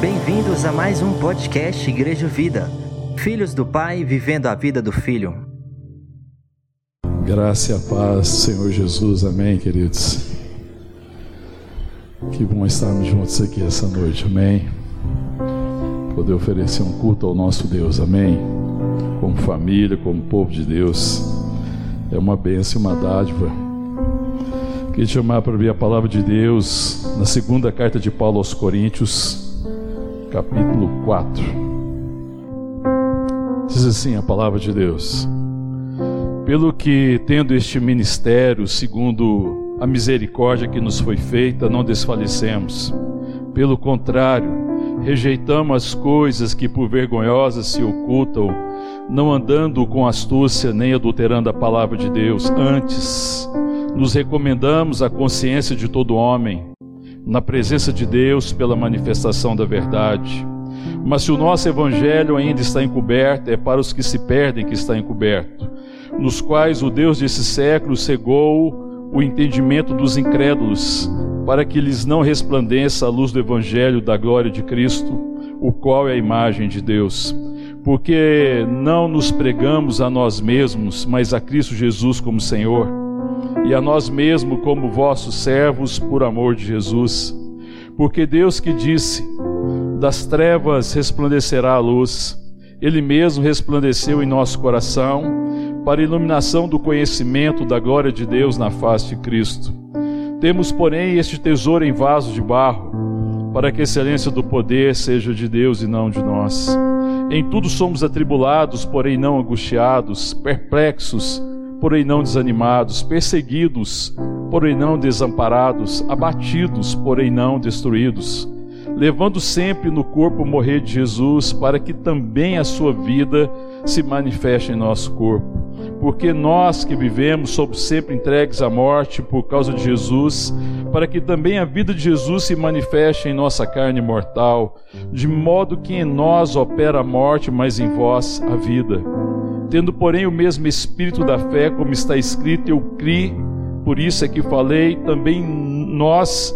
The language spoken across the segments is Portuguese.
Bem-vindos a mais um podcast Igreja Vida. Filhos do Pai vivendo a vida do Filho. Graça e a paz, Senhor Jesus. Amém, queridos. Que bom estarmos juntos aqui essa noite. Amém. Poder oferecer um culto ao nosso Deus. Amém. Como família, como povo de Deus. É uma bênção uma dádiva. Queria chamar para abrir a palavra de Deus na segunda carta de Paulo aos Coríntios, capítulo 4. Diz assim a palavra de Deus: Pelo que, tendo este ministério, segundo a misericórdia que nos foi feita, não desfalecemos. Pelo contrário, rejeitamos as coisas que por vergonhosas se ocultam, não andando com astúcia nem adulterando a palavra de Deus. Antes, nos recomendamos a consciência de todo homem, na presença de Deus pela manifestação da verdade mas se o nosso evangelho ainda está encoberto, é para os que se perdem que está encoberto, nos quais o Deus desse século cegou o entendimento dos incrédulos, para que lhes não resplandeça a luz do evangelho da glória de Cristo, o qual é a imagem de Deus. Porque não nos pregamos a nós mesmos, mas a Cristo Jesus como Senhor, e a nós mesmos como vossos servos por amor de Jesus. Porque Deus que disse: das trevas resplandecerá a luz. Ele mesmo resplandeceu em nosso coração, para a iluminação do conhecimento da glória de Deus na face de Cristo. Temos, porém, este tesouro em vaso de barro, para que a excelência do poder seja de Deus e não de nós. Em tudo somos atribulados, porém não angustiados, perplexos, porém não desanimados, perseguidos, porém não desamparados, abatidos, porém não destruídos levando sempre no corpo morrer de Jesus, para que também a sua vida se manifeste em nosso corpo. Porque nós que vivemos somos sempre entregues à morte por causa de Jesus, para que também a vida de Jesus se manifeste em nossa carne mortal, de modo que em nós opera a morte, mas em vós a vida. Tendo, porém, o mesmo espírito da fé, como está escrito, eu criei, por isso é que falei, também nós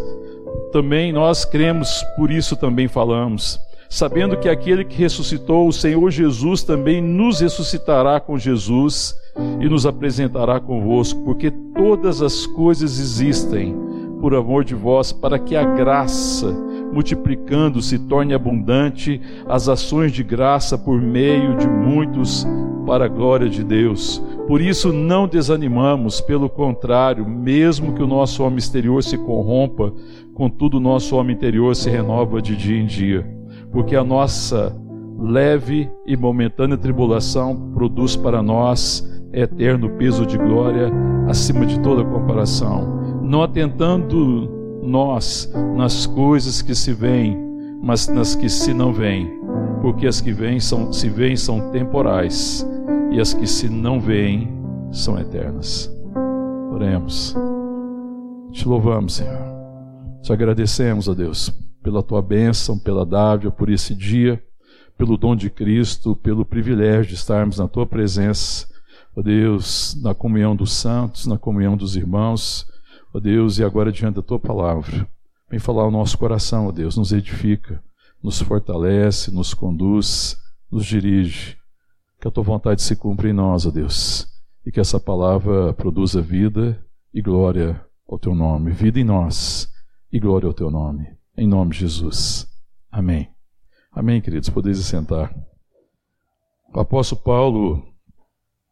também nós cremos, por isso também falamos, sabendo que aquele que ressuscitou o Senhor Jesus também nos ressuscitará com Jesus e nos apresentará convosco, porque todas as coisas existem por amor de vós, para que a graça, multiplicando, se torne abundante as ações de graça por meio de muitos, para a glória de Deus. Por isso não desanimamos, pelo contrário, mesmo que o nosso homem exterior se corrompa, contudo o nosso homem interior se renova de dia em dia, porque a nossa leve e momentânea tribulação produz para nós eterno peso de glória acima de toda comparação, não atentando nós nas coisas que se veem, mas nas que se não veem, porque as que vêm são, se veem são temporais e as que se não veem são eternas. Oremos. Te louvamos, Senhor. Te agradecemos, ó Deus, pela tua bênção, pela dádiva, por esse dia, pelo dom de Cristo, pelo privilégio de estarmos na tua presença, ó Deus, na comunhão dos santos, na comunhão dos irmãos, ó Deus, e agora diante da tua palavra. Vem falar ao nosso coração, ó Deus, nos edifica, nos fortalece, nos conduz, nos dirige que a tua vontade se cumpra em nós, ó Deus, e que essa palavra produza vida e glória ao teu nome. Vida em nós e glória ao teu nome. Em nome de Jesus. Amém. Amém, queridos. Podeis sentar. O apóstolo Paulo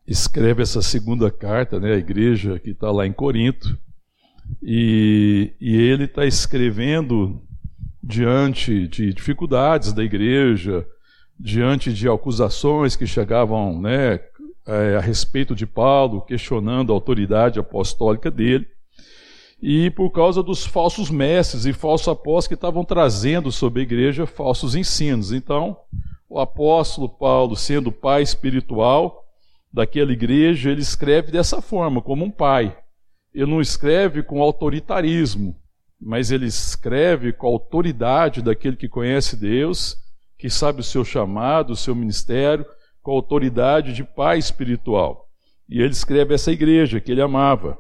escreve essa segunda carta né, à igreja que está lá em Corinto, e, e ele está escrevendo diante de dificuldades da igreja, diante de acusações que chegavam né, é, a respeito de Paulo, questionando a autoridade apostólica dele, e por causa dos falsos mestres e falsos apóstolos que estavam trazendo sobre a igreja falsos ensinos. Então, o apóstolo Paulo, sendo pai espiritual daquela igreja, ele escreve dessa forma, como um pai. Ele não escreve com autoritarismo, mas ele escreve com a autoridade daquele que conhece Deus que sabe o seu chamado, o seu ministério, com a autoridade de pai espiritual. E ele escreve essa igreja que ele amava.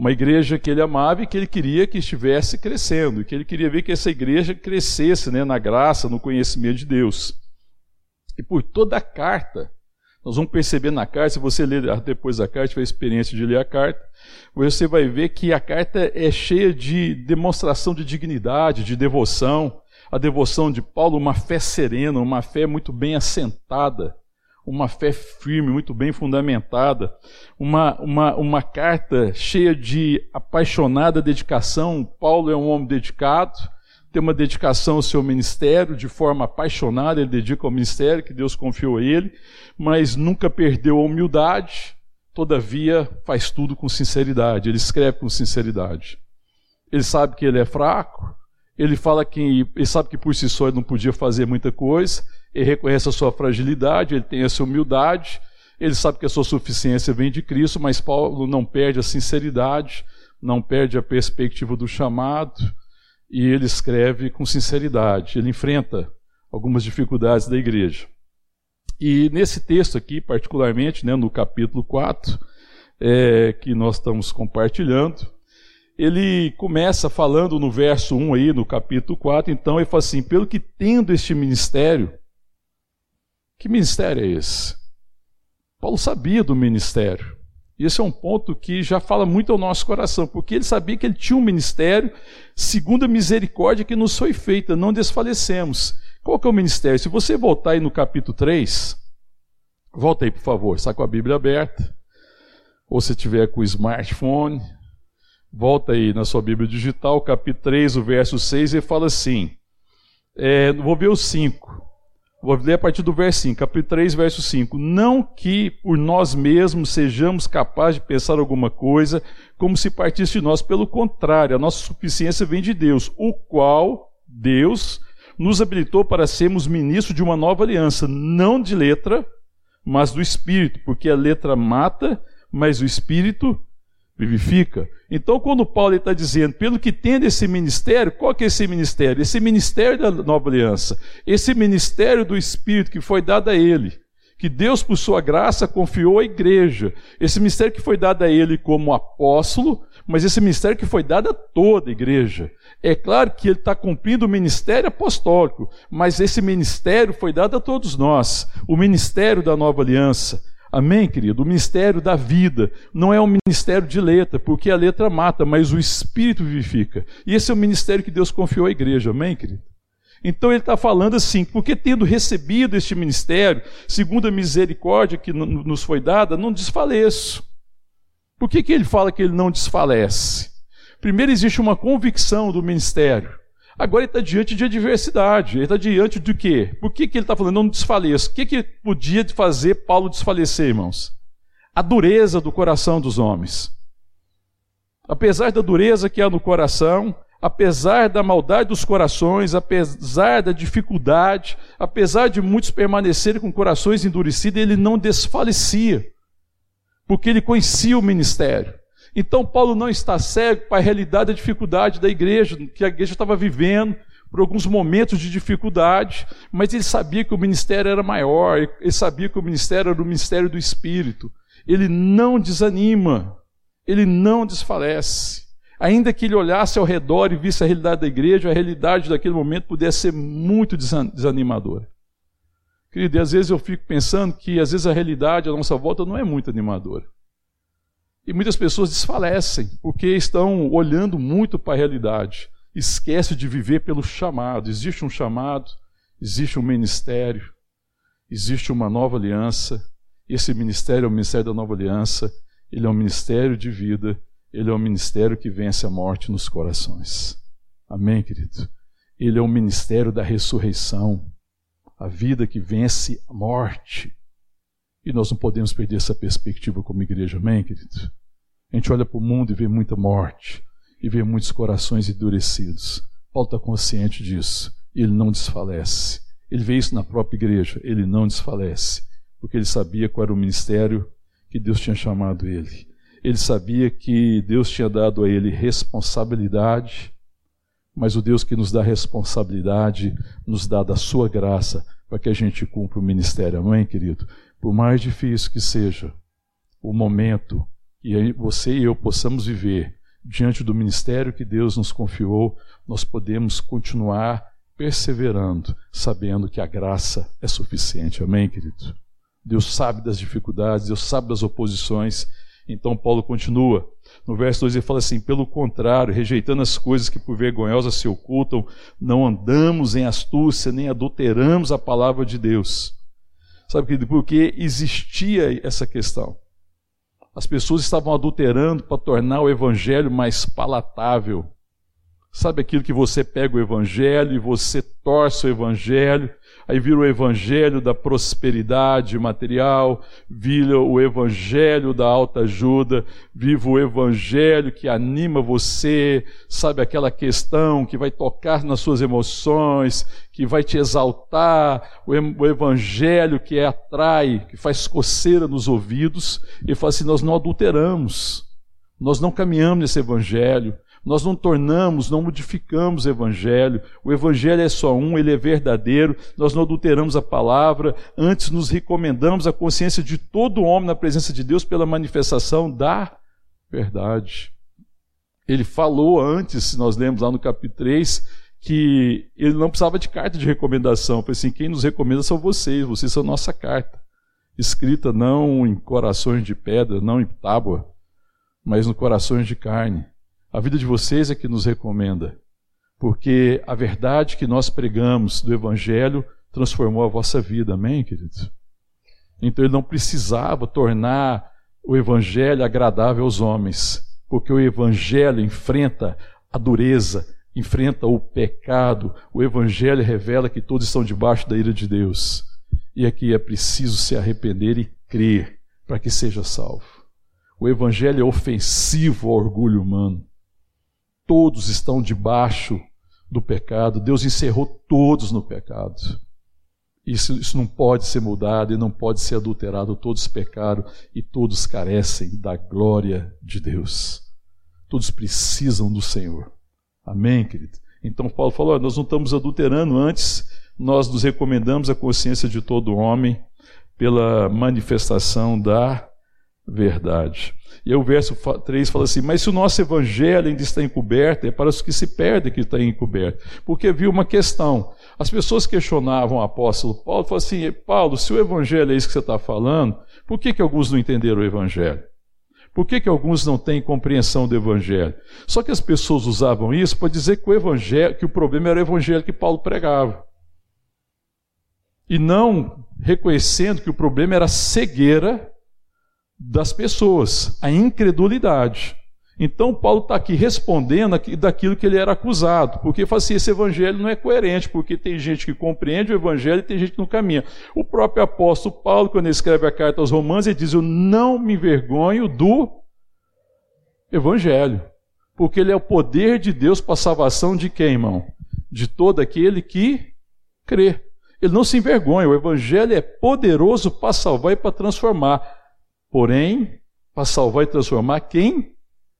Uma igreja que ele amava e que ele queria que estivesse crescendo, que ele queria ver que essa igreja crescesse né, na graça, no conhecimento de Deus. E por toda a carta, nós vamos perceber na carta, se você ler depois a carta, tiver a experiência de ler a carta, você vai ver que a carta é cheia de demonstração de dignidade, de devoção. A devoção de Paulo, uma fé serena, uma fé muito bem assentada, uma fé firme, muito bem fundamentada, uma, uma, uma carta cheia de apaixonada dedicação. Paulo é um homem dedicado, tem uma dedicação ao seu ministério, de forma apaixonada, ele dedica ao ministério que Deus confiou a ele, mas nunca perdeu a humildade, todavia faz tudo com sinceridade, ele escreve com sinceridade. Ele sabe que ele é fraco, ele fala que ele sabe que por si só ele não podia fazer muita coisa, ele reconhece a sua fragilidade, ele tem essa humildade, ele sabe que a sua suficiência vem de Cristo, mas Paulo não perde a sinceridade, não perde a perspectiva do chamado, e ele escreve com sinceridade, ele enfrenta algumas dificuldades da igreja. E nesse texto aqui, particularmente, né, no capítulo 4, é, que nós estamos compartilhando, ele começa falando no verso 1 aí, no capítulo 4, então ele fala assim: pelo que tendo este ministério, que ministério é esse? Paulo sabia do ministério. E esse é um ponto que já fala muito ao nosso coração, porque ele sabia que ele tinha um ministério segundo a misericórdia que nos foi feita, não desfalecemos. Qual que é o ministério? Se você voltar aí no capítulo 3, volta aí, por favor, está com a Bíblia aberta, ou se tiver com o smartphone, volta aí na sua Bíblia digital, capítulo 3, o verso 6, e fala assim, é, vou ver o 5. Vou ler a partir do verso 5, capítulo 3, verso 5. Não que por nós mesmos sejamos capazes de pensar alguma coisa como se partisse de nós, pelo contrário, a nossa suficiência vem de Deus, o qual, Deus, nos habilitou para sermos ministros de uma nova aliança, não de letra, mas do Espírito, porque a letra mata, mas o Espírito vivifica. Então, quando Paulo está dizendo, pelo que tem desse ministério, qual que é esse ministério? Esse ministério da nova aliança, esse ministério do Espírito que foi dado a ele, que Deus, por sua graça, confiou à igreja. Esse ministério que foi dado a ele como apóstolo, mas esse ministério que foi dado a toda a igreja. É claro que ele está cumprindo o ministério apostólico, mas esse ministério foi dado a todos nós o ministério da nova aliança. Amém, querido? O ministério da vida não é um ministério de letra, porque a letra mata, mas o Espírito vivifica. E esse é o ministério que Deus confiou à igreja, amém, querido? Então ele está falando assim, porque tendo recebido este ministério, segundo a misericórdia que nos foi dada, não desfaleço. Por que, que ele fala que ele não desfalece? Primeiro, existe uma convicção do ministério. Agora ele está diante de adversidade. Ele está diante do quê? Por que, que ele está falando, não desfaleça? O que, que podia fazer Paulo desfalecer, irmãos? A dureza do coração dos homens. Apesar da dureza que há no coração, apesar da maldade dos corações, apesar da dificuldade, apesar de muitos permanecerem com corações endurecidos, ele não desfalecia, porque ele conhecia o ministério. Então, Paulo não está cego para a realidade da dificuldade da igreja, que a igreja estava vivendo por alguns momentos de dificuldade, mas ele sabia que o ministério era maior, ele sabia que o ministério era o ministério do Espírito. Ele não desanima, ele não desfalece. Ainda que ele olhasse ao redor e visse a realidade da igreja, a realidade daquele momento pudesse ser muito desanimadora. Querido, e às vezes eu fico pensando que às vezes a realidade à nossa volta não é muito animadora. E muitas pessoas desfalecem porque estão olhando muito para a realidade. Esquece de viver pelo chamado. Existe um chamado, existe um ministério, existe uma nova aliança. Esse ministério é o ministério da nova aliança. Ele é um ministério de vida. Ele é um ministério que vence a morte nos corações. Amém, querido? Ele é o ministério da ressurreição. A vida que vence a morte. E nós não podemos perder essa perspectiva como igreja, amém, querido? A gente olha para o mundo e vê muita morte, e vê muitos corações endurecidos. Paulo está consciente disso, e ele não desfalece. Ele vê isso na própria igreja, ele não desfalece, porque ele sabia qual era o ministério que Deus tinha chamado ele. Ele sabia que Deus tinha dado a ele responsabilidade, mas o Deus que nos dá responsabilidade nos dá da sua graça para que a gente cumpra o ministério. Amém, querido? Por mais difícil que seja o momento, e você e eu possamos viver, diante do ministério que Deus nos confiou, nós podemos continuar perseverando, sabendo que a graça é suficiente. Amém, querido? Deus sabe das dificuldades, Deus sabe das oposições. Então Paulo continua. No verso 2 ele fala assim: pelo contrário, rejeitando as coisas que por vergonhosas se ocultam, não andamos em astúcia, nem adulteramos a palavra de Deus. Sabe, querido, porque existia essa questão. As pessoas estavam adulterando para tornar o evangelho mais palatável. Sabe aquilo que você pega o evangelho e você torce o evangelho aí vira o evangelho da prosperidade material, vira o evangelho da alta ajuda, viva o evangelho que anima você, sabe aquela questão que vai tocar nas suas emoções, que vai te exaltar, o evangelho que atrai, que faz coceira nos ouvidos, e fala assim: nós não adulteramos, nós não caminhamos nesse evangelho, nós não tornamos, não modificamos o Evangelho. O Evangelho é só um, ele é verdadeiro. Nós não adulteramos a palavra. Antes nos recomendamos a consciência de todo homem na presença de Deus pela manifestação da verdade. Ele falou antes, nós lemos lá no capítulo 3, que ele não precisava de carta de recomendação. Foi assim: quem nos recomenda são vocês, vocês são nossa carta. Escrita não em corações de pedra, não em tábua, mas no corações de carne. A vida de vocês é que nos recomenda, porque a verdade que nós pregamos do Evangelho transformou a vossa vida, amém, queridos? Então ele não precisava tornar o Evangelho agradável aos homens, porque o Evangelho enfrenta a dureza, enfrenta o pecado, o Evangelho revela que todos estão debaixo da ira de Deus. E aqui é preciso se arrepender e crer para que seja salvo. O Evangelho é ofensivo ao orgulho humano todos estão debaixo do pecado, Deus encerrou todos no pecado. Isso, isso não pode ser mudado e não pode ser adulterado. Todos pecaram e todos carecem da glória de Deus. Todos precisam do Senhor. Amém, querido? Então Paulo falou: nós não estamos adulterando antes, nós nos recomendamos a consciência de todo homem pela manifestação da verdade. E o verso 3 fala assim: Mas se o nosso evangelho ainda está encoberto, é para os que se perdem que está encoberto. Porque havia uma questão. As pessoas questionavam o apóstolo Paulo, falavam assim: Paulo, se o evangelho é isso que você está falando, por que, que alguns não entenderam o evangelho? Por que, que alguns não têm compreensão do evangelho? Só que as pessoas usavam isso para dizer que o evangelho, que o problema era o evangelho que Paulo pregava. E não reconhecendo que o problema era a cegueira das pessoas, a incredulidade. Então, Paulo está aqui respondendo daquilo que ele era acusado, porque fala assim: esse evangelho não é coerente, porque tem gente que compreende o evangelho e tem gente que não caminha. O próprio apóstolo Paulo, quando ele escreve a carta aos Romanos, ele diz: Eu não me envergonho do evangelho, porque ele é o poder de Deus para a salvação de quem, irmão? De todo aquele que crê. Ele não se envergonha, o evangelho é poderoso para salvar e para transformar porém, para salvar e transformar quem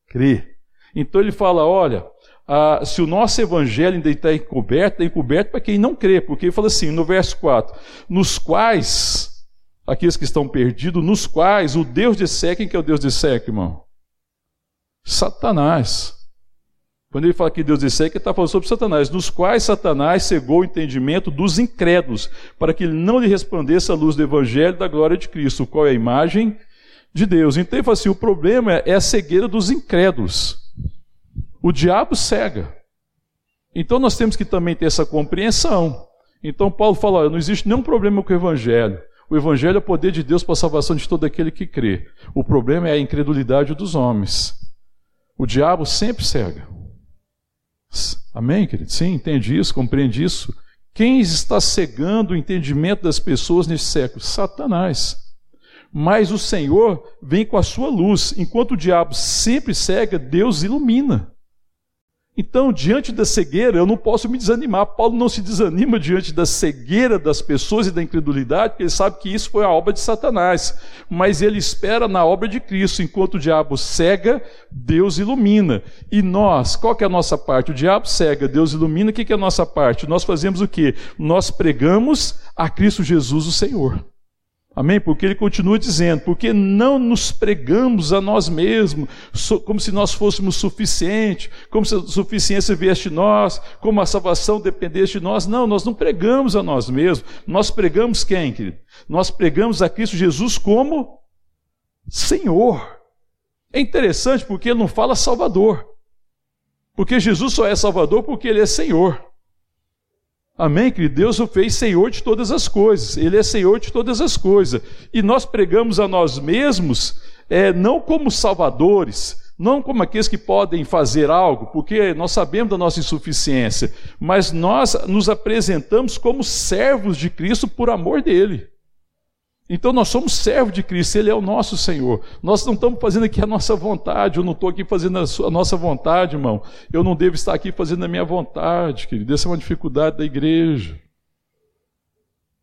crê. Então ele fala: olha, ah, se o nosso evangelho ainda está encoberto, encoberto para quem não crê, porque ele fala assim no verso 4: nos quais, aqueles que estão perdidos, nos quais o Deus de Sé, quem que é o Deus de Sé, irmão? Satanás. Quando ele fala que Deus disse que está falando sobre Satanás, nos quais Satanás cegou o entendimento dos incrédulos, para que ele não lhe resplandeça a luz do Evangelho da glória de Cristo, qual é a imagem de Deus. Então ele fala assim: o problema é a cegueira dos incrédulos. O diabo cega. Então nós temos que também ter essa compreensão. Então Paulo fala: não existe nenhum problema com o evangelho. O evangelho é o poder de Deus para a salvação de todo aquele que crê. O problema é a incredulidade dos homens. O diabo sempre cega. Amém, querido? Sim, entende isso, compreende isso. Quem está cegando o entendimento das pessoas nesse século? Satanás mas o Senhor vem com a sua luz. Enquanto o diabo sempre cega, Deus ilumina. Então, diante da cegueira, eu não posso me desanimar. Paulo não se desanima diante da cegueira das pessoas e da incredulidade, porque ele sabe que isso foi a obra de Satanás. Mas ele espera na obra de Cristo. Enquanto o diabo cega, Deus ilumina. E nós, qual que é a nossa parte? O diabo cega, Deus ilumina. O que é a nossa parte? Nós fazemos o quê? Nós pregamos a Cristo Jesus, o Senhor. Amém? Porque ele continua dizendo: porque não nos pregamos a nós mesmos, como se nós fôssemos suficientes, como se a suficiência viesse de nós, como a salvação dependesse de nós. Não, nós não pregamos a nós mesmos. Nós pregamos quem, querido? Nós pregamos a Cristo Jesus como Senhor. É interessante porque ele não fala Salvador. Porque Jesus só é Salvador porque ele é Senhor. Amém, querido? Deus o fez Senhor de todas as coisas. Ele é Senhor de todas as coisas. E nós pregamos a nós mesmos, é, não como salvadores, não como aqueles que podem fazer algo, porque nós sabemos da nossa insuficiência, mas nós nos apresentamos como servos de Cristo por amor dele. Então nós somos servos de Cristo, Ele é o nosso Senhor. Nós não estamos fazendo aqui a nossa vontade, eu não estou aqui fazendo a, sua, a, nossa vontade, irmão. Eu não devo estar aqui fazendo a minha vontade, querido. Essa é uma dificuldade da igreja.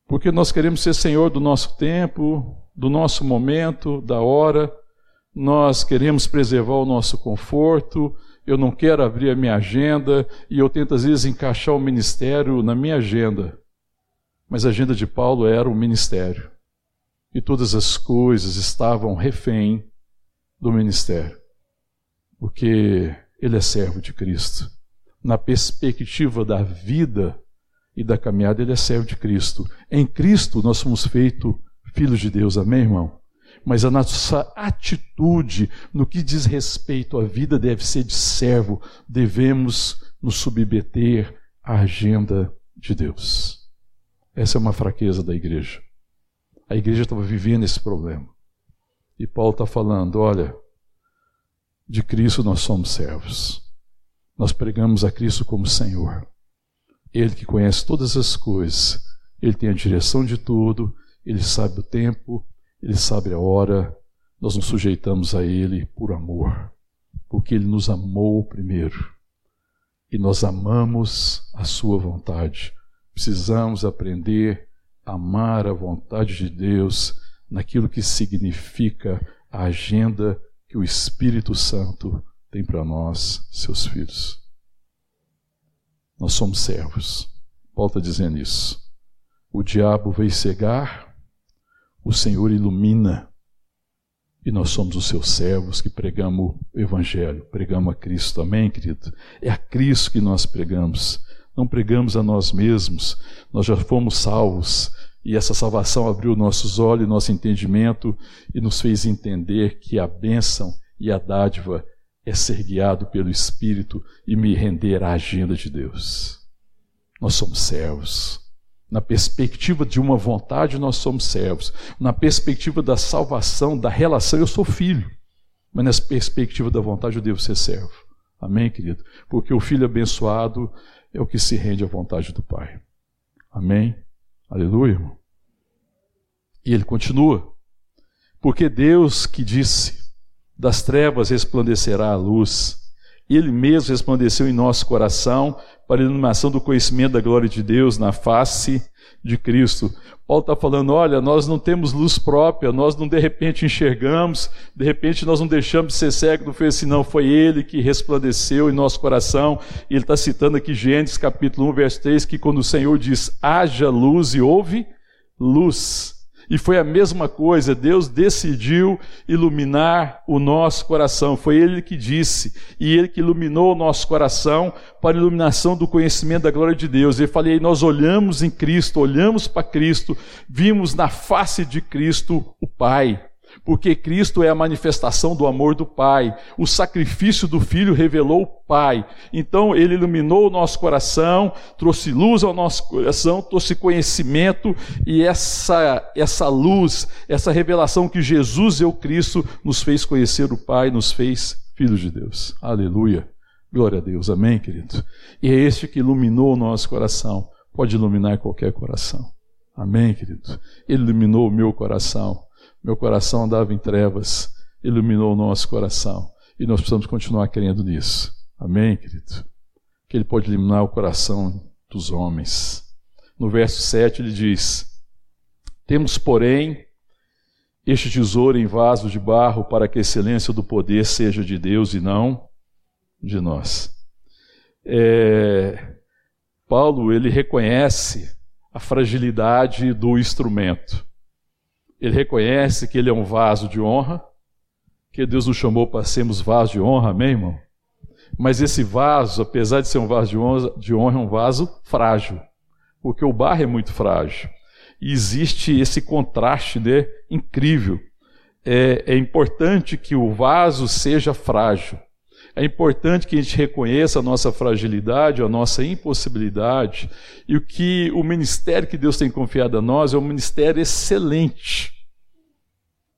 Porque nós queremos ser Senhor do nosso tempo, do nosso momento, da hora. Nós queremos preservar o nosso conforto. Eu não quero abrir a minha agenda e eu tento às vezes encaixar o ministério na minha agenda. Mas a agenda de Paulo era o ministério e todas as coisas estavam refém do ministério, porque ele é servo de Cristo. Na perspectiva da vida e da caminhada, ele é servo de Cristo. Em Cristo nós somos feitos filhos de Deus, amém, irmão? Mas a nossa atitude no que diz respeito à vida deve ser de servo, devemos nos submeter à agenda de Deus. Essa é uma fraqueza da igreja. A igreja estava vivendo esse problema. E Paulo está falando: olha, de Cristo nós somos servos. Nós pregamos a Cristo como Senhor. Ele que conhece todas as coisas, ele tem a direção de tudo, ele sabe o tempo, ele sabe a hora. Nós nos sujeitamos a ele por amor, porque ele nos amou primeiro. E nós amamos a sua vontade. Precisamos aprender amar a vontade de Deus naquilo que significa a agenda que o Espírito Santo tem para nós, seus filhos. Nós somos servos. Está dizendo isso. O diabo veio cegar, o Senhor ilumina, e nós somos os seus servos que pregamos o Evangelho, pregamos a Cristo. Amém, querido? É a Cristo que nós pregamos não pregamos a nós mesmos, nós já fomos salvos. E essa salvação abriu nossos olhos, nosso entendimento e nos fez entender que a bênção e a dádiva é ser guiado pelo Espírito e me render à agenda de Deus. Nós somos servos. Na perspectiva de uma vontade, nós somos servos. Na perspectiva da salvação, da relação, eu sou filho. Mas na perspectiva da vontade, eu devo ser servo. Amém, querido? Porque o filho abençoado é o que se rende à vontade do Pai. Amém? Aleluia, irmão. E ele continua. Porque Deus que disse: das trevas resplandecerá a luz. Ele mesmo resplandeceu em nosso coração para a iluminação do conhecimento da glória de Deus na face de Cristo. Paulo está falando: olha, nós não temos luz própria, nós não de repente enxergamos, de repente nós não deixamos de ser cego, não foi assim, não, foi Ele que resplandeceu em nosso coração. E ele está citando aqui Gênesis capítulo 1, verso 3, que quando o Senhor diz: haja luz e houve luz. E foi a mesma coisa, Deus decidiu iluminar o nosso coração. Foi Ele que disse, e Ele que iluminou o nosso coração para a iluminação do conhecimento da glória de Deus. Eu falei, nós olhamos em Cristo, olhamos para Cristo, vimos na face de Cristo o Pai porque Cristo é a manifestação do amor do Pai. O sacrifício do Filho revelou o Pai. Então, ele iluminou o nosso coração, trouxe luz ao nosso coração, trouxe conhecimento, e essa, essa luz, essa revelação que Jesus é o Cristo, nos fez conhecer o Pai, nos fez filhos de Deus. Aleluia. Glória a Deus. Amém, querido? E é este que iluminou o nosso coração. Pode iluminar qualquer coração. Amém, querido? Ele iluminou o meu coração meu coração andava em trevas, iluminou o nosso coração. E nós precisamos continuar crendo nisso. Amém, querido? Que Ele pode iluminar o coração dos homens. No verso 7 ele diz: Temos, porém, este tesouro em vaso de barro para que a excelência do poder seja de Deus e não de nós. É, Paulo ele reconhece a fragilidade do instrumento. Ele reconhece que ele é um vaso de honra, que Deus nos chamou para sermos vasos de honra, amém, irmão? Mas esse vaso, apesar de ser um vaso de honra, de honra é um vaso frágil, porque o barro é muito frágil. E existe esse contraste né, incrível. É, é importante que o vaso seja frágil. É importante que a gente reconheça a nossa fragilidade, a nossa impossibilidade, e o que o ministério que Deus tem confiado a nós é um ministério excelente,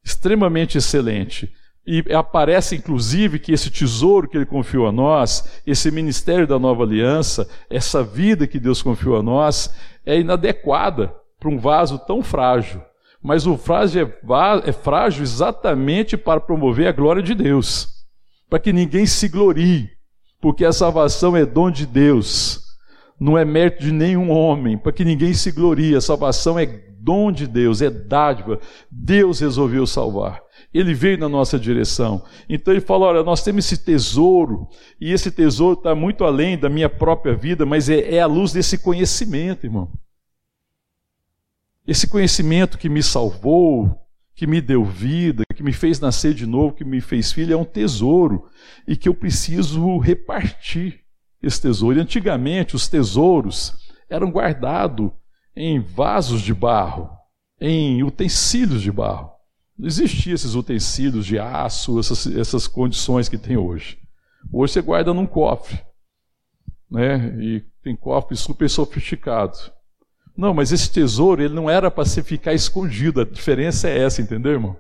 extremamente excelente. E aparece inclusive que esse tesouro que ele confiou a nós, esse ministério da nova aliança, essa vida que Deus confiou a nós, é inadequada para um vaso tão frágil. Mas o vaso é, é frágil exatamente para promover a glória de Deus para que ninguém se glorie, porque a salvação é dom de Deus, não é mérito de nenhum homem, para que ninguém se glorie, a salvação é dom de Deus, é dádiva, Deus resolveu salvar. Ele veio na nossa direção. Então ele fala: olha, nós temos esse tesouro, e esse tesouro está muito além da minha própria vida, mas é, é a luz desse conhecimento, irmão. Esse conhecimento que me salvou, que me deu vida, que me fez nascer de novo, que me fez filho, é um tesouro e que eu preciso repartir esse tesouro. E antigamente, os tesouros eram guardados em vasos de barro, em utensílios de barro. Não existiam esses utensílios de aço, essas, essas condições que tem hoje. Hoje você guarda num cofre, né? E tem cofres super sofisticados. Não, mas esse tesouro ele não era para ficar escondido. A diferença é essa, entendeu, irmão?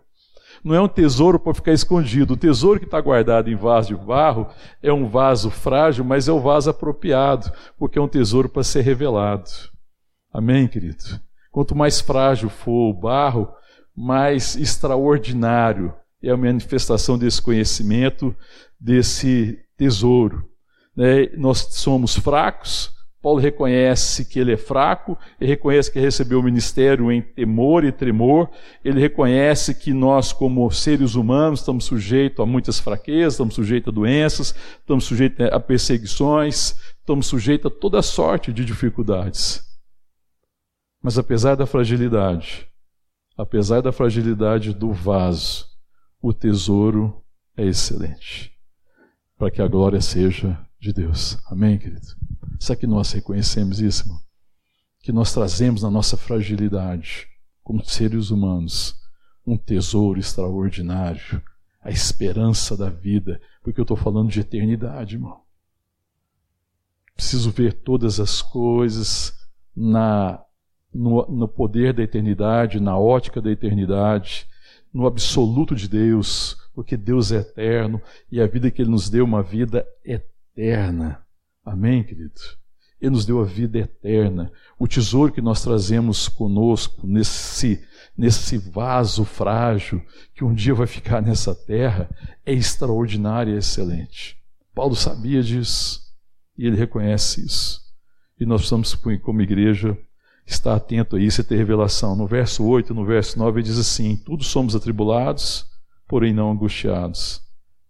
Não é um tesouro para ficar escondido. O tesouro que está guardado em vaso de barro é um vaso frágil, mas é o vaso apropriado, porque é um tesouro para ser revelado. Amém, querido? Quanto mais frágil for o barro, mais extraordinário é a manifestação desse conhecimento, desse tesouro. Né? Nós somos fracos, Paulo reconhece que ele é fraco, ele reconhece que recebeu o ministério em temor e tremor, ele reconhece que nós, como seres humanos, estamos sujeitos a muitas fraquezas, estamos sujeitos a doenças, estamos sujeitos a perseguições, estamos sujeitos a toda sorte de dificuldades. Mas apesar da fragilidade, apesar da fragilidade do vaso, o tesouro é excelente, para que a glória seja de Deus. Amém, querido? Será que nós reconhecemos isso, irmão? Que nós trazemos na nossa fragilidade, como seres humanos, um tesouro extraordinário, a esperança da vida, porque eu estou falando de eternidade, irmão. Preciso ver todas as coisas na, no, no poder da eternidade, na ótica da eternidade, no absoluto de Deus, porque Deus é eterno e a vida que Ele nos deu é uma vida eterna. Amém, querido? Ele nos deu a vida eterna. O tesouro que nós trazemos conosco nesse, nesse vaso frágil que um dia vai ficar nessa terra é extraordinário e excelente. Paulo sabia disso e ele reconhece isso. E nós precisamos, como igreja, estar atento a isso e ter revelação. No verso 8 no verso 9 ele diz assim: Todos somos atribulados, porém não angustiados,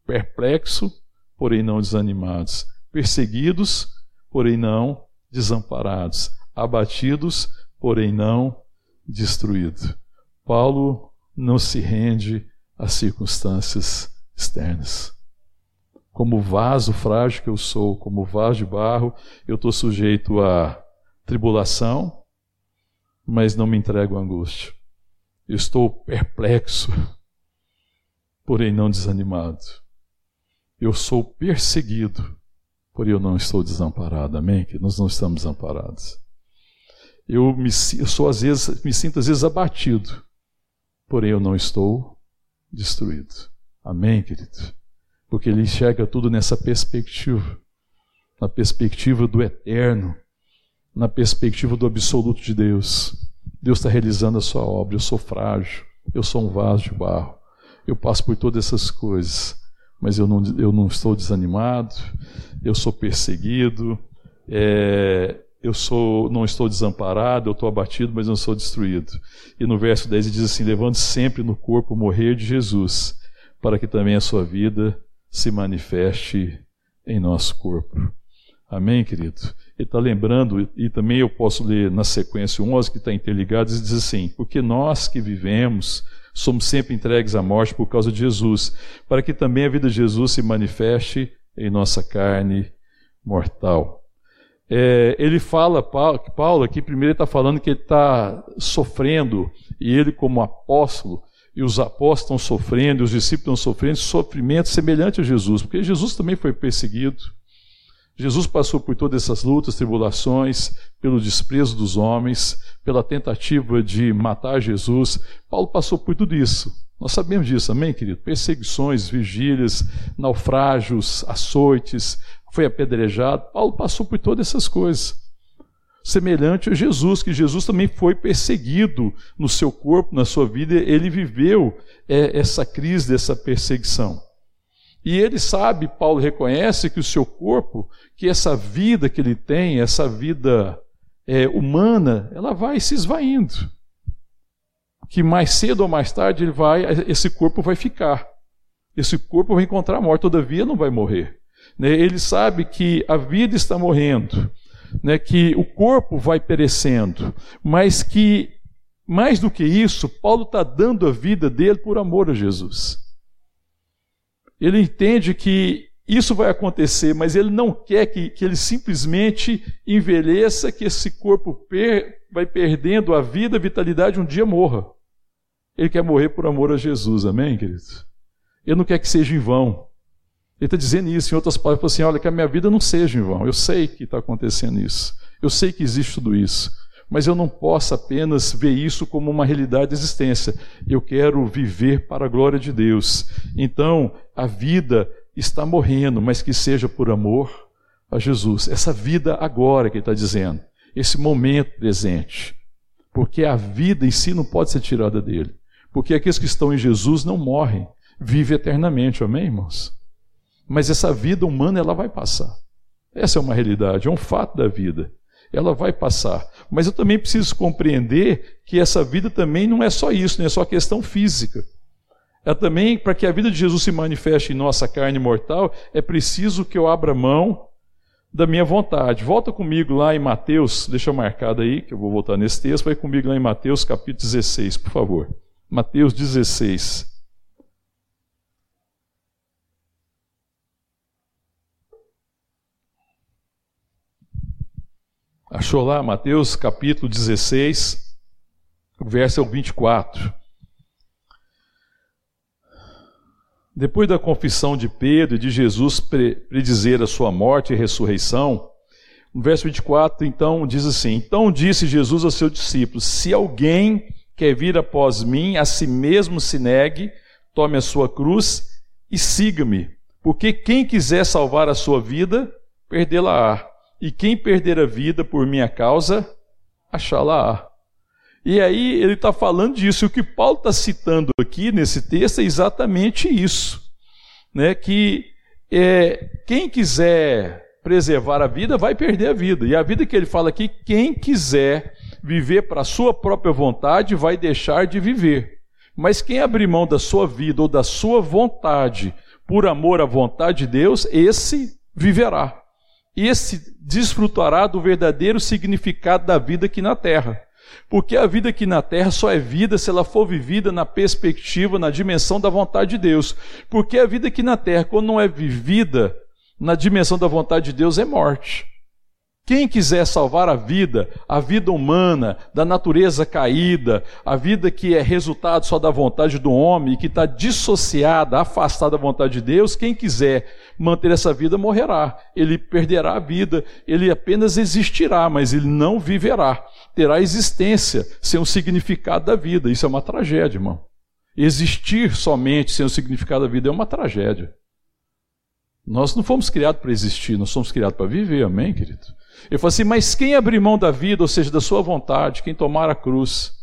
perplexo, porém não desanimados perseguidos, porém não desamparados, abatidos, porém não destruídos. Paulo não se rende às circunstâncias externas. Como vaso frágil que eu sou, como vaso de barro, eu estou sujeito a tribulação, mas não me entrego à angústia. Eu estou perplexo, porém não desanimado. Eu sou perseguido, porém eu não estou desamparado, amém? Que nós não estamos desamparados. Eu, me, eu sou às vezes, me sinto às vezes abatido, porém eu não estou destruído. Amém, querido? Porque ele enxerga tudo nessa perspectiva, na perspectiva do eterno, na perspectiva do absoluto de Deus. Deus está realizando a sua obra. Eu sou frágil, eu sou um vaso de barro, eu passo por todas essas coisas, mas eu não, eu não estou desanimado, eu sou perseguido, é, eu sou, não estou desamparado, eu estou abatido, mas não sou destruído. E no verso 10 ele diz assim: levando sempre no corpo o morrer de Jesus, para que também a sua vida se manifeste em nosso corpo. Amém, querido? ele está lembrando, e também eu posso ler na sequência 11, que está interligado, e diz assim: Porque nós que vivemos somos sempre entregues à morte por causa de Jesus, para que também a vida de Jesus se manifeste em nossa carne mortal. É, ele fala, Paulo aqui, primeiro ele está falando que ele está sofrendo, e ele, como apóstolo, e os apóstolos estão sofrendo, os discípulos estão sofrendo sofrimento semelhante a Jesus, porque Jesus também foi perseguido. Jesus passou por todas essas lutas, tribulações, pelo desprezo dos homens, pela tentativa de matar Jesus. Paulo passou por tudo isso. Nós sabemos disso, amém, querido? Perseguições, vigílias, naufrágios, açoites, foi apedrejado. Paulo passou por todas essas coisas. Semelhante a Jesus, que Jesus também foi perseguido no seu corpo, na sua vida, ele viveu é, essa crise dessa perseguição. E ele sabe, Paulo reconhece que o seu corpo, que essa vida que ele tem, essa vida é, humana, ela vai se esvaindo. Que mais cedo ou mais tarde ele vai, esse corpo vai ficar. Esse corpo vai encontrar a morte, todavia não vai morrer. Né? Ele sabe que a vida está morrendo, né? que o corpo vai perecendo, mas que, mais do que isso, Paulo está dando a vida dele por amor a Jesus. Ele entende que isso vai acontecer, mas ele não quer que, que ele simplesmente envelheça, que esse corpo per, vai perdendo a vida, a vitalidade, um dia morra. Ele quer morrer por amor a Jesus, amém, queridos? Ele não quer que seja em vão. Ele está dizendo isso, em outras palavras, assim: olha, que a minha vida não seja em vão. Eu sei que está acontecendo isso. Eu sei que existe tudo isso mas eu não posso apenas ver isso como uma realidade de existência. Eu quero viver para a glória de Deus. Então, a vida está morrendo, mas que seja por amor a Jesus. Essa vida agora que ele está dizendo, esse momento presente. Porque a vida em si não pode ser tirada dele. Porque aqueles que estão em Jesus não morrem, vivem eternamente, amém, irmãos? Mas essa vida humana, ela vai passar. Essa é uma realidade, é um fato da vida ela vai passar. Mas eu também preciso compreender que essa vida também não é só isso, não é só questão física. É também, para que a vida de Jesus se manifeste em nossa carne mortal, é preciso que eu abra mão da minha vontade. Volta comigo lá em Mateus, deixa marcado aí, que eu vou voltar nesse texto, vai comigo lá em Mateus capítulo 16, por favor. Mateus 16. Achou lá Mateus capítulo 16, o verso é o 24. Depois da confissão de Pedro e de Jesus predizer a sua morte e ressurreição, no verso 24, então, diz assim: Então disse Jesus aos seus discípulos: Se alguém quer vir após mim, a si mesmo se negue, tome a sua cruz e siga-me. Porque quem quiser salvar a sua vida, perdê-la-á e quem perder a vida por minha causa, achá-la-á. E aí ele está falando disso. E o que Paulo está citando aqui nesse texto é exatamente isso. Né? Que é, quem quiser preservar a vida vai perder a vida. E a vida que ele fala aqui, quem quiser viver para a sua própria vontade vai deixar de viver. Mas quem abrir mão da sua vida ou da sua vontade por amor à vontade de Deus, esse viverá esse desfrutará do verdadeiro significado da vida aqui na terra. Porque a vida aqui na terra só é vida se ela for vivida na perspectiva, na dimensão da vontade de Deus. Porque a vida aqui na terra, quando não é vivida na dimensão da vontade de Deus, é morte. Quem quiser salvar a vida, a vida humana, da natureza caída, a vida que é resultado só da vontade do homem que está dissociada, afastada da vontade de Deus, quem quiser manter essa vida morrerá. Ele perderá a vida, ele apenas existirá, mas ele não viverá. Terá existência sem o significado da vida. Isso é uma tragédia, irmão. Existir somente sem o significado da vida é uma tragédia. Nós não fomos criados para existir, nós somos criados para viver, amém, querido? Ele falou assim: Mas quem abrir mão da vida, ou seja, da sua vontade, quem tomar a cruz,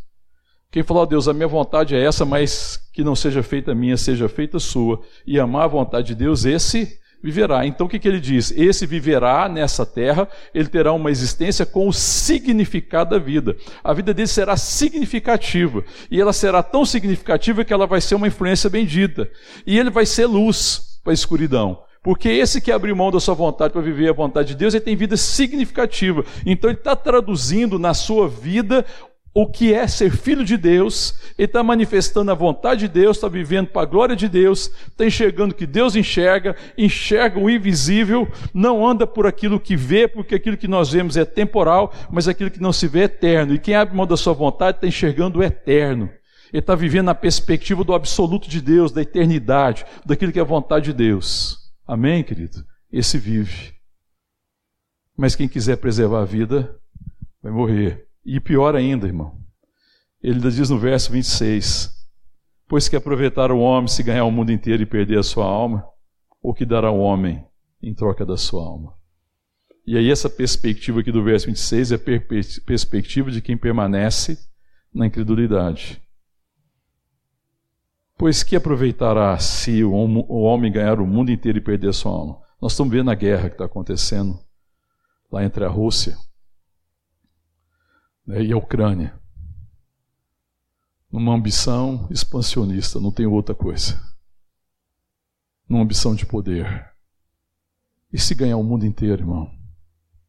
quem falou, oh, Deus, a minha vontade é essa, mas que não seja feita minha, seja feita sua, e amar a vontade de Deus, esse viverá. Então o que, que ele diz? Esse viverá nessa terra, ele terá uma existência com o significado da vida. A vida dele será significativa, e ela será tão significativa que ela vai ser uma influência bendita, e ele vai ser luz para a escuridão Porque esse que abriu mão da sua vontade para viver a vontade de Deus, ele tem vida significativa. Então ele está traduzindo na sua vida o que é ser filho de Deus, ele está manifestando a vontade de Deus, está vivendo para a glória de Deus, está enxergando o que Deus enxerga, enxerga o invisível, não anda por aquilo que vê, porque aquilo que nós vemos é temporal, mas aquilo que não se vê é eterno. E quem abre mão da sua vontade está enxergando o eterno. Ele está vivendo na perspectiva do absoluto de Deus, da eternidade, daquilo que é a vontade de Deus. Amém, querido? Esse vive. Mas quem quiser preservar a vida, vai morrer. E pior ainda, irmão. Ele diz no verso 26: Pois que aproveitar o homem se ganhar o mundo inteiro e perder a sua alma, ou que dará o homem em troca da sua alma? E aí, essa perspectiva aqui do verso 26 é a perspectiva de quem permanece na incredulidade. Pois que aproveitará se o homem ganhar o mundo inteiro e perder sua alma? Nós estamos vendo a guerra que está acontecendo lá entre a Rússia né, e a Ucrânia. Numa ambição expansionista, não tem outra coisa. Numa ambição de poder. E se ganhar o mundo inteiro, irmão?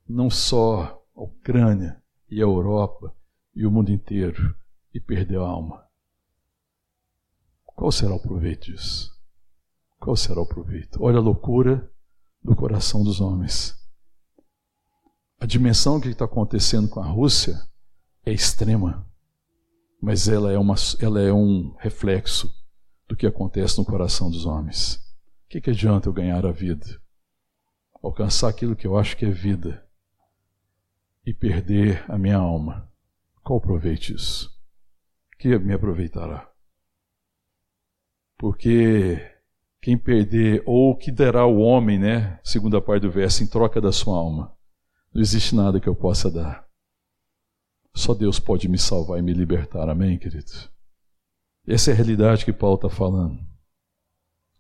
Não só a Ucrânia e a Europa e o mundo inteiro e perder a alma. Qual será o proveito disso? Qual será o proveito? Olha a loucura do coração dos homens. A dimensão que está acontecendo com a Rússia é extrema, mas ela é, uma, ela é um reflexo do que acontece no coração dos homens. O que, que adianta eu ganhar a vida? Alcançar aquilo que eu acho que é vida e perder a minha alma. Qual proveito disso? Que me aproveitará? Porque quem perder, ou que dará o homem, né? Segunda parte do verso, em troca da sua alma. Não existe nada que eu possa dar. Só Deus pode me salvar e me libertar. Amém, querido? Essa é a realidade que Paulo está falando.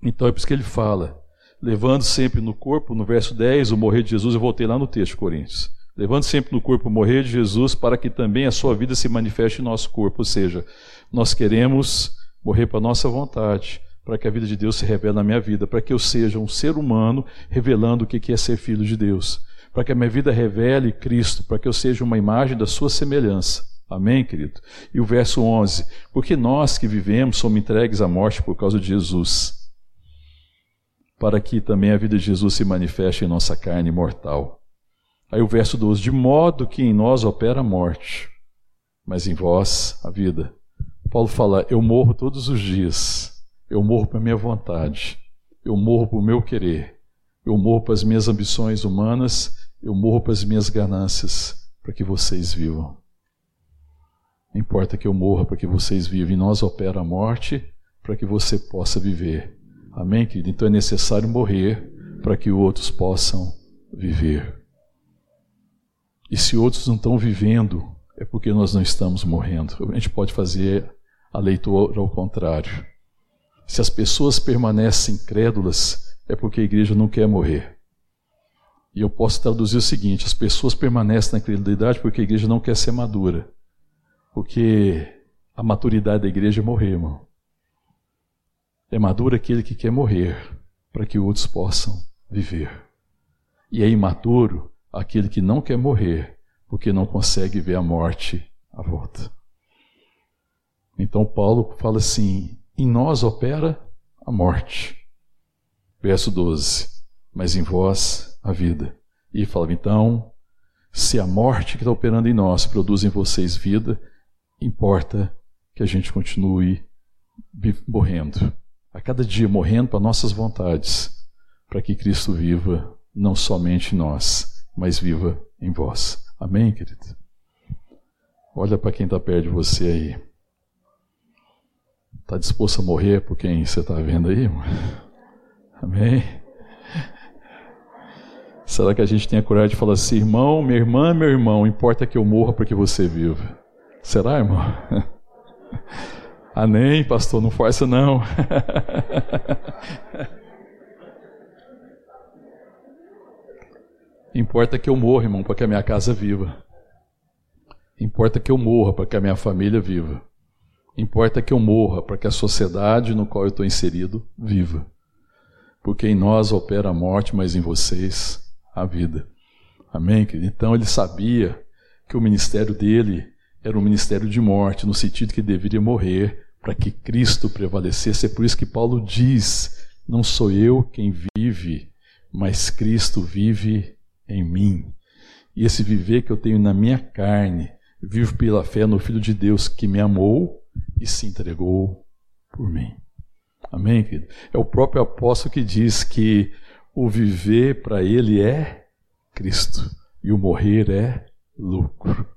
Então é por isso que ele fala, levando sempre no corpo, no verso 10, o morrer de Jesus, eu voltei lá no texto, Coríntios. Levando sempre no corpo o morrer de Jesus, para que também a sua vida se manifeste em nosso corpo. Ou seja, nós queremos morrer para a nossa vontade, para que a vida de Deus se revele na minha vida, para que eu seja um ser humano revelando o que é ser filho de Deus, para que a minha vida revele Cristo, para que eu seja uma imagem da sua semelhança. Amém, querido? E o verso 11: Porque nós que vivemos somos entregues à morte por causa de Jesus, para que também a vida de Jesus se manifeste em nossa carne mortal. Aí o verso 12: De modo que em nós opera a morte, mas em vós a vida. Paulo fala: Eu morro todos os dias, eu morro para minha vontade, eu morro para o meu querer, eu morro para as minhas ambições humanas, eu morro para as minhas ganâncias, para que vocês vivam. Não importa que eu morra para que vocês vivam, e nós opera a morte para que você possa viver. Amém, querido? Então é necessário morrer para que outros possam viver. E se outros não estão vivendo, é porque nós não estamos morrendo. A gente pode fazer a leitura ao contrário. Se as pessoas permanecem crédulas, é porque a igreja não quer morrer. E eu posso traduzir o seguinte: as pessoas permanecem na credulidade porque a igreja não quer ser madura. Porque a maturidade da igreja é morrer, irmão. É maduro aquele que quer morrer para que outros possam viver. E é imaturo aquele que não quer morrer porque não consegue ver a morte à volta. Então Paulo fala assim: em nós opera a morte. Verso 12: mas em vós a vida. E fala, então, se a morte que está operando em nós produz em vocês vida, importa que a gente continue morrendo. A cada dia morrendo para nossas vontades, para que Cristo viva não somente em nós, mas viva em vós. Amém, querido? Olha para quem está perto de você aí. Está disposto a morrer por quem você está vendo aí? Amém? Será que a gente tem a coragem de falar assim, irmão, minha irmã, meu irmão, importa que eu morra porque você viva? Será, irmão? Amém, pastor, não força não. Importa que eu morra, irmão, para que a minha casa viva. Importa que eu morra para que a minha família viva. Importa que eu morra para que a sociedade no qual eu estou inserido viva. Porque em nós opera a morte, mas em vocês a vida. Amém? Então ele sabia que o ministério dele era um ministério de morte, no sentido que deveria morrer para que Cristo prevalecesse. É por isso que Paulo diz: Não sou eu quem vive, mas Cristo vive em mim. E esse viver que eu tenho na minha carne, vivo pela fé no Filho de Deus que me amou e se entregou por mim. Amém, querido? É o próprio apóstolo que diz que o viver para ele é Cristo e o morrer é lucro.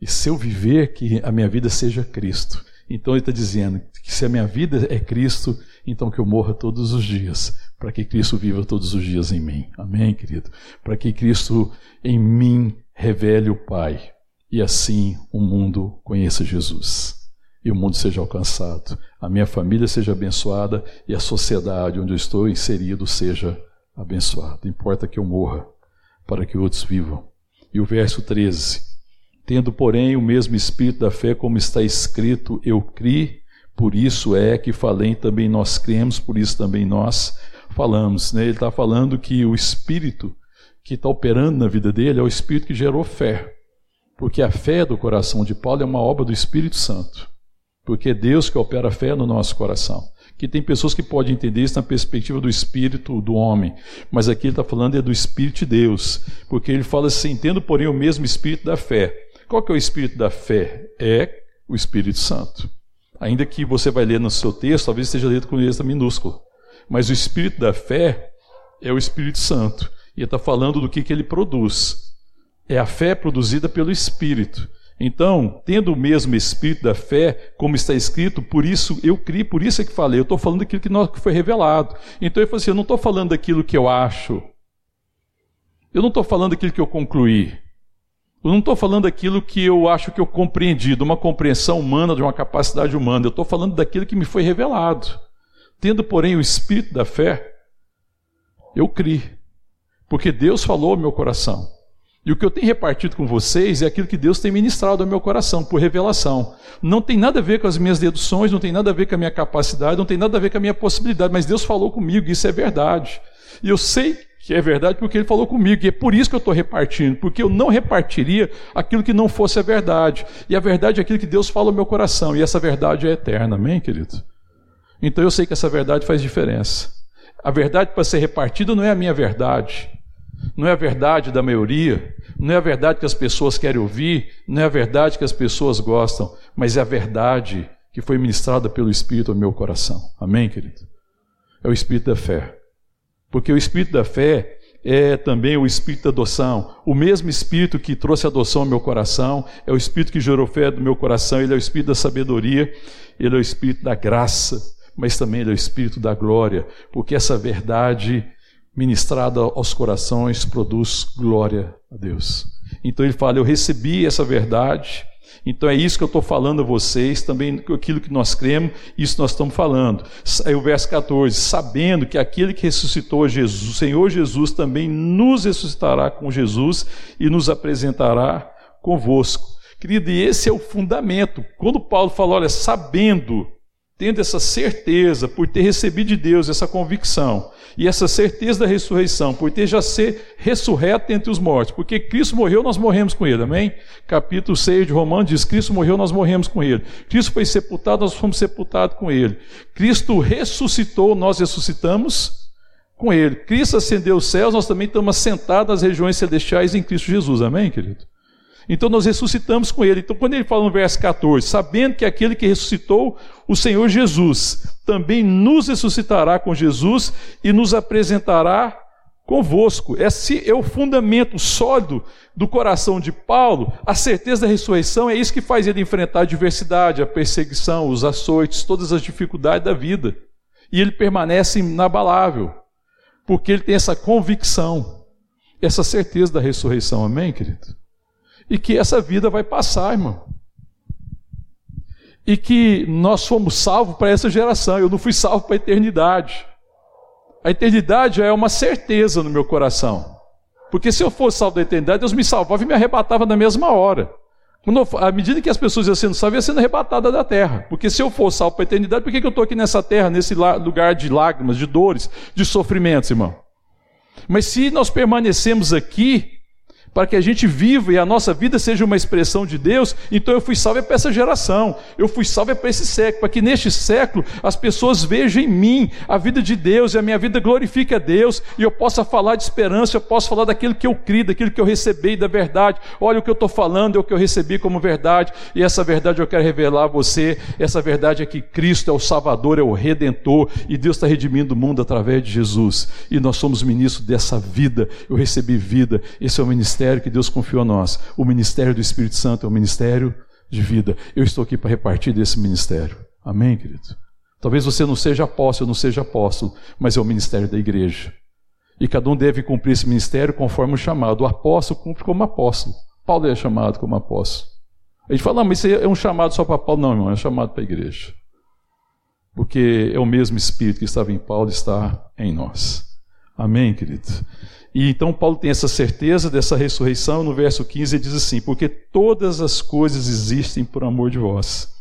E se eu viver, que a minha vida seja Cristo. Então ele está dizendo que se a minha vida é Cristo, então que eu morra todos os dias, para que Cristo viva todos os dias em mim. Amém, querido? Para que Cristo em mim revele o Pai e assim o mundo conheça Jesus e o mundo seja alcançado, a minha família seja abençoada e a sociedade onde eu estou inserido seja abençoada. Importa que eu morra para que outros vivam. E o verso 13: Tendo, porém, o mesmo espírito da fé, como está escrito, eu criei, por isso é que falei, também nós cremos, por isso também nós falamos. Né? Ele está falando que o espírito que está operando na vida dele é o espírito que gerou fé. Porque a fé do coração de Paulo é uma obra do Espírito Santo. Porque é Deus que opera a fé no nosso coração. Que tem pessoas que podem entender isso na perspectiva do espírito do homem, mas aqui ele está falando é do espírito de Deus, porque ele fala assim: tendo, porém, o mesmo espírito da fé. Qual que é o espírito da fé? É o Espírito Santo. Ainda que você vai ler no seu texto, talvez esteja lido com letra minúscula. Mas o espírito da fé é o Espírito Santo. E está falando do que, que ele produz. É a fé produzida pelo Espírito. Então, tendo o mesmo espírito da fé, como está escrito, por isso eu criei, por isso é que falei, eu estou falando daquilo que, foi revelado. Então ele falou assim: eu não estou falando daquilo que eu acho, eu não estou falando daquilo que eu concluí, eu não estou falando daquilo que eu acho que eu compreendi, de uma compreensão humana, de uma capacidade humana. Eu estou falando daquilo que me foi revelado. Tendo, porém, o espírito da fé, eu criei. Porque Deus falou ao meu coração. E o que eu tenho repartido com vocês é aquilo que Deus tem ministrado ao meu coração, por revelação. Não tem nada a ver com as minhas deduções, não tem nada a ver com a minha capacidade, não tem nada a ver com a minha possibilidade, mas Deus falou comigo, isso é verdade. E eu sei que é verdade porque ele falou comigo, e é por isso que eu estou repartindo, porque eu não repartiria aquilo que não fosse a verdade. E a verdade é aquilo que Deus fala no meu coração, e essa verdade é eterna, amém, querido? Então eu sei que essa verdade faz diferença. A verdade para ser repartida não é a minha verdade, não é a verdade da maioria, não é a verdade que as pessoas querem ouvir, não é a verdade que as pessoas gostam, mas é a verdade que foi ministrada pelo Espírito ao meu coração. Amém, querido? É o Espírito da fé. Porque o espírito da fé é também o espírito da adoção. O mesmo espírito que trouxe adoção ao meu coração, é o espírito que gerou fé do meu coração, ele é o espírito da sabedoria, ele é o espírito da graça, mas também ele é o espírito da glória, porque essa verdade ministrada aos corações produz glória a Deus. Então ele fala: Eu recebi essa verdade então é isso que eu estou falando a vocês, também aquilo que nós cremos, isso nós estamos falando. Aí o verso 14: sabendo que aquele que ressuscitou Jesus, o Senhor Jesus, também nos ressuscitará com Jesus e nos apresentará convosco. Querido, e esse é o fundamento. Quando Paulo fala, olha, sabendo, tendo essa certeza, por ter recebido de Deus essa convicção, e essa certeza da ressurreição, por ter já ser ressurreto entre os mortos, porque Cristo morreu, nós morremos com ele, amém? Capítulo 6 de Romanos diz: Cristo morreu, nós morremos com ele. Cristo foi sepultado, nós fomos sepultados com ele. Cristo ressuscitou, nós ressuscitamos com ele. Cristo ascendeu os céus, nós também estamos sentados nas regiões celestiais em Cristo Jesus, amém, querido? Então nós ressuscitamos com ele. Então, quando ele fala no verso 14, sabendo que aquele que ressuscitou o Senhor Jesus também nos ressuscitará com Jesus e nos apresentará convosco. Esse é o fundamento sólido do coração de Paulo. A certeza da ressurreição é isso que faz ele enfrentar a adversidade, a perseguição, os açoites, todas as dificuldades da vida. E ele permanece inabalável, porque ele tem essa convicção, essa certeza da ressurreição. Amém, querido? E que essa vida vai passar, irmão. E que nós fomos salvos para essa geração, eu não fui salvo para a eternidade. A eternidade é uma certeza no meu coração. Porque se eu fosse salvo da eternidade, Deus me salvava e me arrebatava na mesma hora. à medida que as pessoas iam sendo salvas, ia sendo arrebatada da terra. Porque se eu for salvo para a eternidade, por que, que eu estou aqui nessa terra, nesse lugar de lágrimas, de dores, de sofrimentos, irmão? Mas se nós permanecemos aqui, para que a gente viva e a nossa vida seja uma expressão de Deus, então eu fui salvo para essa geração, eu fui salvo para esse século, para que neste século as pessoas vejam em mim a vida de Deus e a minha vida glorifique a Deus e eu possa falar de esperança, eu posso falar daquilo que eu criei, daquilo que eu recebi da verdade. Olha o que eu estou falando, é o que eu recebi como verdade e essa verdade eu quero revelar a você. Essa verdade é que Cristo é o Salvador, é o Redentor e Deus está redimindo o mundo através de Jesus e nós somos ministros dessa vida. Eu recebi vida, esse é o ministério ministério que Deus confiou a nós. O ministério do Espírito Santo é o ministério de vida. Eu estou aqui para repartir desse ministério. Amém, querido? Talvez você não seja apóstolo, não seja apóstolo, mas é o ministério da igreja. E cada um deve cumprir esse ministério conforme o chamado. O apóstolo cumpre como apóstolo. Paulo é chamado como apóstolo. A gente fala, ah, mas isso é um chamado só para Paulo. Não, irmão, é um chamado para a igreja. Porque é o mesmo Espírito que estava em Paulo está em nós. Amém, querido? E então Paulo tem essa certeza dessa ressurreição. No verso 15 ele diz assim: Porque todas as coisas existem por amor de vós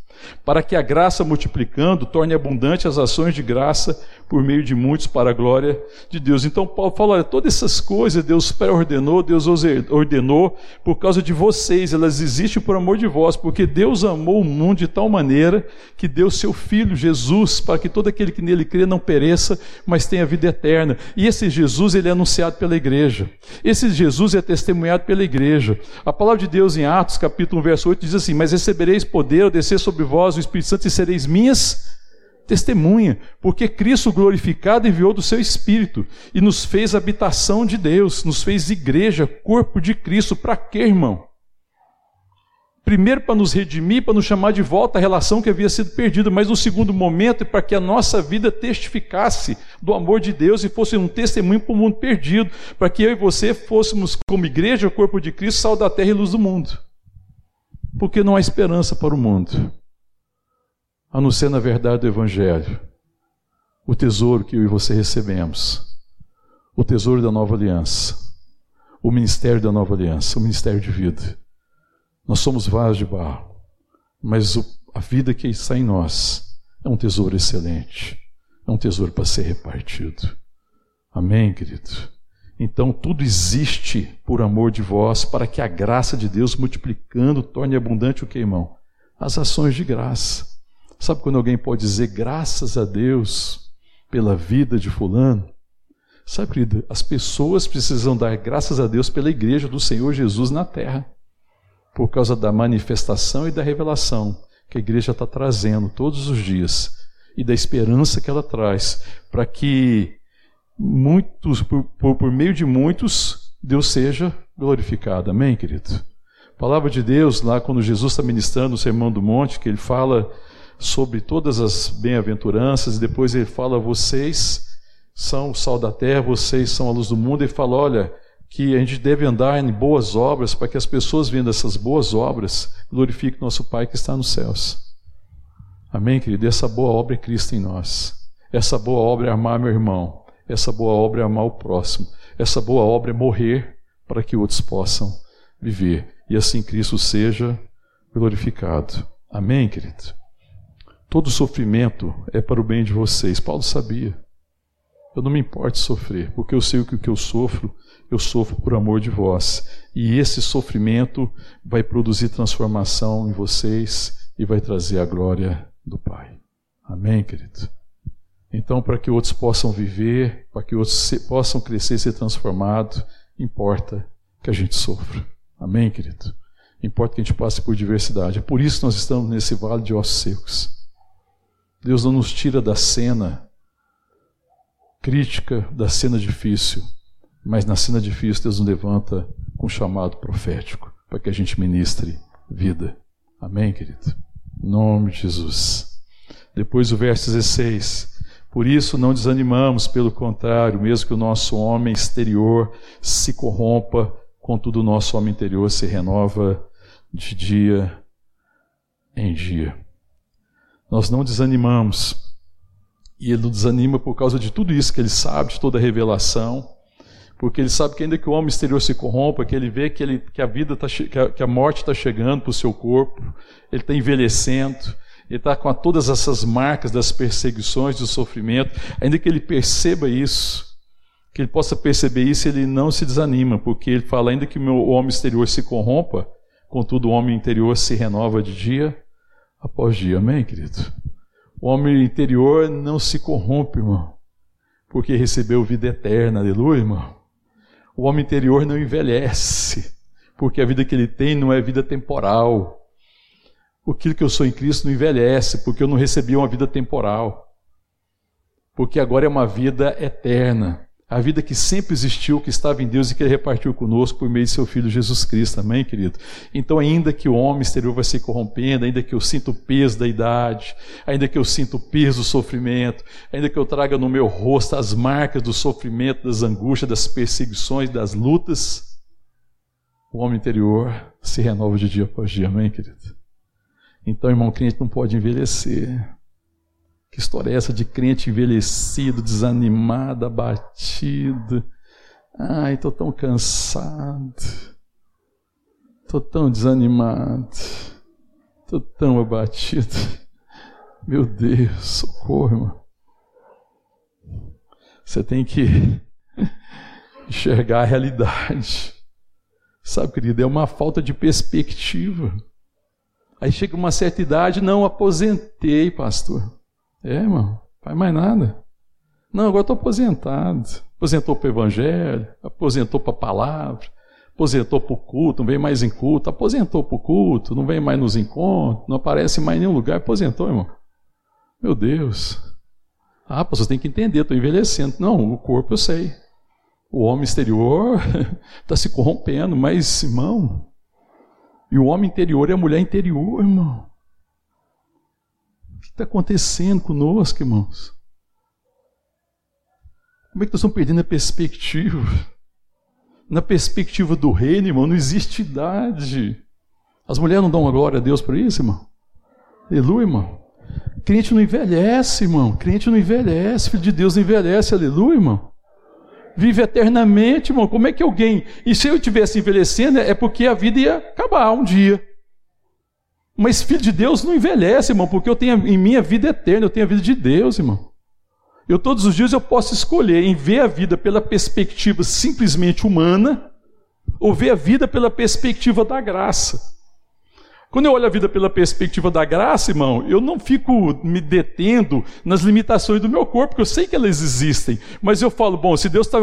para que a graça multiplicando torne abundante as ações de graça por meio de muitos para a glória de Deus. Então Paulo fala, olha, todas essas coisas Deus pré-ordenou, Deus ordenou por causa de vocês, elas existem por amor de vós, porque Deus amou o mundo de tal maneira que deu seu filho Jesus para que todo aquele que nele crê não pereça, mas tenha vida eterna. E esse Jesus ele é anunciado pela igreja. Esse Jesus é testemunhado pela igreja. A palavra de Deus em Atos, capítulo 1, verso 8 diz assim: "Mas recebereis poder ao descer sobre vós o Espírito Santo e sereis minhas testemunha, porque Cristo glorificado enviou do seu Espírito e nos fez habitação de Deus, nos fez igreja, corpo de Cristo. Para quê, irmão? Primeiro, para nos redimir, para nos chamar de volta a relação que havia sido perdida, mas no segundo momento, para que a nossa vida testificasse do amor de Deus e fosse um testemunho para o mundo perdido, para que eu e você fôssemos, como igreja, corpo de Cristo, sal da terra e luz do mundo. Porque não há esperança para o mundo a não ser na verdade do Evangelho, o tesouro que eu e você recebemos, o tesouro da nova aliança, o ministério da nova aliança, o ministério de vida. Nós somos vasos de barro, mas a vida que está em nós é um tesouro excelente, é um tesouro para ser repartido. Amém, querido? Então tudo existe por amor de vós, para que a graça de Deus multiplicando torne abundante o que, irmão? As ações de graça. Sabe quando alguém pode dizer graças a Deus pela vida de Fulano? Sabe, querida, as pessoas precisam dar graças a Deus pela igreja do Senhor Jesus na terra, por causa da manifestação e da revelação que a igreja está trazendo todos os dias e da esperança que ela traz, para que muitos, por, por, por meio de muitos, Deus seja glorificado. Amém, querido? A palavra de Deus, lá quando Jesus está ministrando o Sermão do Monte, que ele fala sobre todas as bem-aventuranças, e depois ele fala: vocês são o sal da terra, vocês são a luz do mundo, e fala: olha, que a gente deve andar em boas obras, para que as pessoas vendo essas boas obras glorifiquem nosso Pai que está nos céus. Amém, querido? Essa boa obra é Cristo em nós. Essa boa obra é amar meu irmão. Essa boa obra é amar o próximo. Essa boa obra é morrer para que outros possam viver. E assim Cristo seja glorificado. Amém, querido? Todo sofrimento é para o bem de vocês. Paulo sabia. Eu não me importo sofrer, porque eu sei o que eu sofro, eu sofro por amor de vós. E esse sofrimento vai produzir transformação em vocês e vai trazer a glória do Pai. Amém, querido? Então, para que outros possam viver, para que outros possam crescer e ser transformados, importa que a gente sofra. Amém, querido? Importa que a gente passe por diversidade. É por isso que nós estamos nesse vale de ossos secos. Deus não nos tira da cena crítica, da cena difícil, mas na cena difícil Deus nos levanta com um chamado profético para que a gente ministre vida. Amém, querido? Em nome de Jesus. Depois o verso 16. Por isso não desanimamos, pelo contrário, mesmo que o nosso homem exterior se corrompa, contudo o nosso homem interior se renova de dia em dia nós não desanimamos. E ele desanima por causa de tudo isso que ele sabe, de toda a revelação, Porque ele sabe que ainda que o homem exterior se corrompa, que ele vê que, ele, que a vida tá, que a, que a morte está chegando para o seu corpo, ele está envelhecendo, ele está com todas essas marcas das perseguições, do sofrimento, ainda que ele perceba isso, que ele possa perceber isso, ele não se desanima, porque ele fala, ainda que o meu homem exterior se corrompa, contudo o homem interior se renova de dia após dia. Amém, querido? O homem interior não se corrompe, irmão, porque recebeu vida eterna, aleluia, irmão. O homem interior não envelhece, porque a vida que ele tem não é vida temporal. Aquilo que eu sou em Cristo não envelhece, porque eu não recebi uma vida temporal. Porque agora é uma vida eterna. A vida que sempre existiu, que estava em Deus e que Ele repartiu conosco por meio de seu Filho Jesus Cristo. Amém, querido? Então, ainda que o homem exterior vai se corrompendo, ainda que eu sinta o peso da idade, ainda que eu sinta o peso do sofrimento, ainda que eu traga no meu rosto as marcas do sofrimento, das angústias, das perseguições, das lutas, o homem interior se renova de dia após dia. Amém, querido? Então, irmão, crente não pode envelhecer. Que história é essa de crente envelhecido, desanimado, abatido? Ai, estou tão cansado. Estou tão desanimado. Estou tão abatido. Meu Deus, socorro, irmão. Você tem que enxergar a realidade. Sabe, querido, é uma falta de perspectiva. Aí chega uma certa idade, não aposentei, pastor. É, irmão, faz mais nada. Não, agora estou aposentado. Aposentou para o evangelho, aposentou para a palavra, aposentou para o culto, não vem mais em culto, aposentou para o culto, não vem mais nos encontros, não aparece mais em nenhum lugar, aposentou, irmão. Meu Deus. Ah, você tem que entender, estou envelhecendo. Não, o corpo eu sei. O homem exterior está se corrompendo, mas, irmão, e o homem interior é a mulher interior, irmão está acontecendo conosco, irmãos? Como é que nós estamos perdendo a perspectiva? Na perspectiva do reino, irmão, não existe idade. As mulheres não dão glória a Deus por isso, irmão? Aleluia, irmão. Crente não envelhece, irmão. Crente não envelhece. Filho de Deus não envelhece, aleluia, irmão. Vive eternamente, irmão. Como é que alguém. E se eu estivesse envelhecendo, é porque a vida ia acabar um dia. Mas filho de Deus não envelhece, irmão, porque eu tenho em minha vida eterna, eu tenho a vida de Deus, irmão. Eu todos os dias eu posso escolher em ver a vida pela perspectiva simplesmente humana ou ver a vida pela perspectiva da graça. Quando eu olho a vida pela perspectiva da graça, irmão, eu não fico me detendo nas limitações do meu corpo, porque eu sei que elas existem. Mas eu falo, bom, se Deus está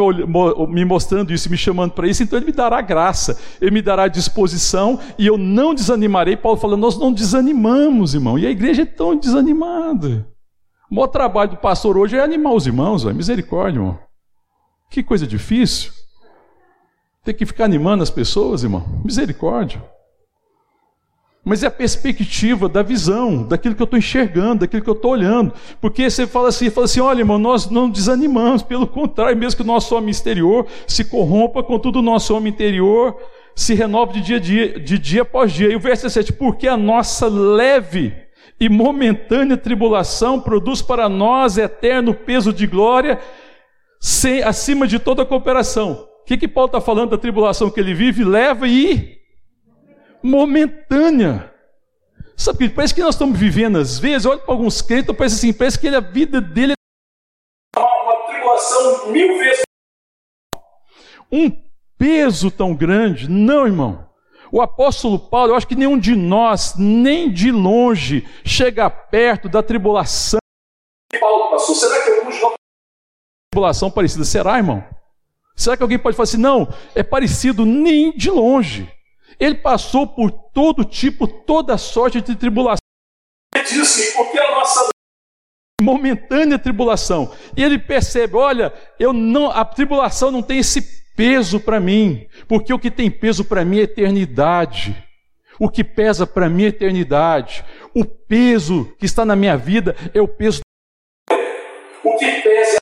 me mostrando isso, me chamando para isso, então Ele me dará graça, Ele me dará disposição e eu não desanimarei. Paulo falando, nós não desanimamos, irmão. E a igreja é tão desanimada. O maior trabalho do pastor hoje é animar os irmãos, é misericórdia, irmão. Que coisa difícil. Ter que ficar animando as pessoas, irmão. Misericórdia mas é a perspectiva da visão, daquilo que eu estou enxergando, daquilo que eu estou olhando. Porque você fala assim, fala assim, olha, irmão, nós não desanimamos, pelo contrário, mesmo que o nosso homem exterior se corrompa, contudo o nosso homem interior se renova de dia a dia, de dia após dia. E o verso 7, porque a nossa leve e momentânea tribulação produz para nós eterno peso de glória, sem, acima de toda cooperação. O que, que Paulo está falando da tribulação que ele vive? Leva e momentânea. Sabe, que parece que nós estamos vivendo, às vezes, olha para alguns crentes, parece assim, parece que a vida dele é uma tribulação mil vezes. Um peso tão grande, não, irmão. O apóstolo Paulo, eu acho que nenhum de nós, nem de longe, chega perto da tribulação. Paulo passou, será que alguns não tribulação parecida? Será, irmão? Será que alguém pode falar assim, não, é parecido nem de longe? Ele passou por todo tipo, toda sorte de tribulação. Ele diz assim, porque a nossa momentânea tribulação. E ele percebe, olha, eu não, a tribulação não tem esse peso para mim, porque o que tem peso para mim é eternidade. O que pesa para mim é eternidade. O peso que está na minha vida é o peso. O que pesa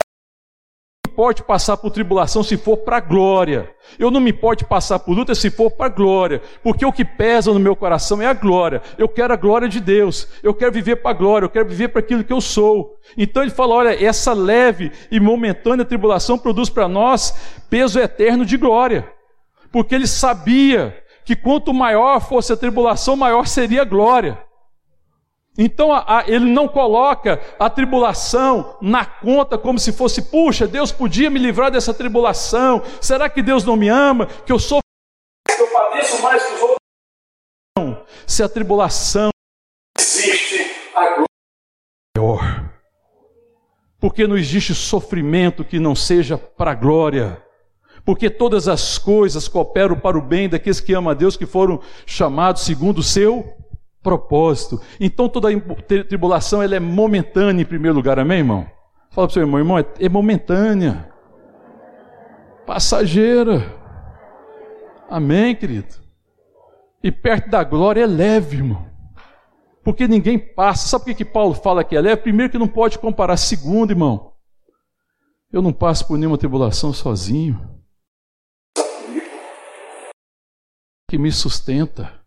importo passar por tribulação se for para a glória. Eu não me importo passar por luta se for para a glória. Porque o que pesa no meu coração é a glória. Eu quero a glória de Deus. Eu quero viver para a glória. Eu quero viver para aquilo que eu sou. Então ele fala: olha, essa leve e momentânea tribulação produz para nós peso eterno de glória. Porque ele sabia que quanto maior fosse a tribulação, maior seria a glória. Então a, a, ele não coloca a tribulação na conta como se fosse, puxa, Deus podia me livrar dessa tribulação. Será que Deus não me ama? Que eu sou que eu padeço mais que os outros? Não. Se a tribulação existe, a glória é maior. Porque não existe sofrimento que não seja para a glória. Porque todas as coisas cooperam para o bem daqueles que amam a Deus, que foram chamados segundo o seu propósito. Então toda tribulação ela é momentânea em primeiro lugar, amém, irmão? Fala para o seu irmão, irmão, é, é momentânea, passageira. Amém, querido? E perto da glória é leve, irmão. Porque ninguém passa. Sabe por que, que Paulo fala que é leve? Primeiro, que não pode comparar. Segundo, irmão, eu não passo por nenhuma tribulação sozinho. Que me sustenta.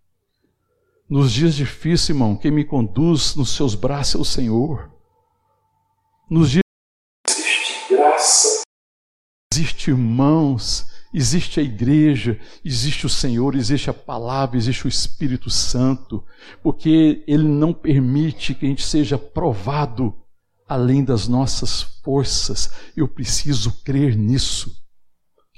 Nos dias difíceis, irmão, quem me conduz nos seus braços é o Senhor. Nos dias existe graça. Existe irmãos, existe a igreja, existe o Senhor, existe a palavra, existe o Espírito Santo, porque Ele não permite que a gente seja provado além das nossas forças. Eu preciso crer nisso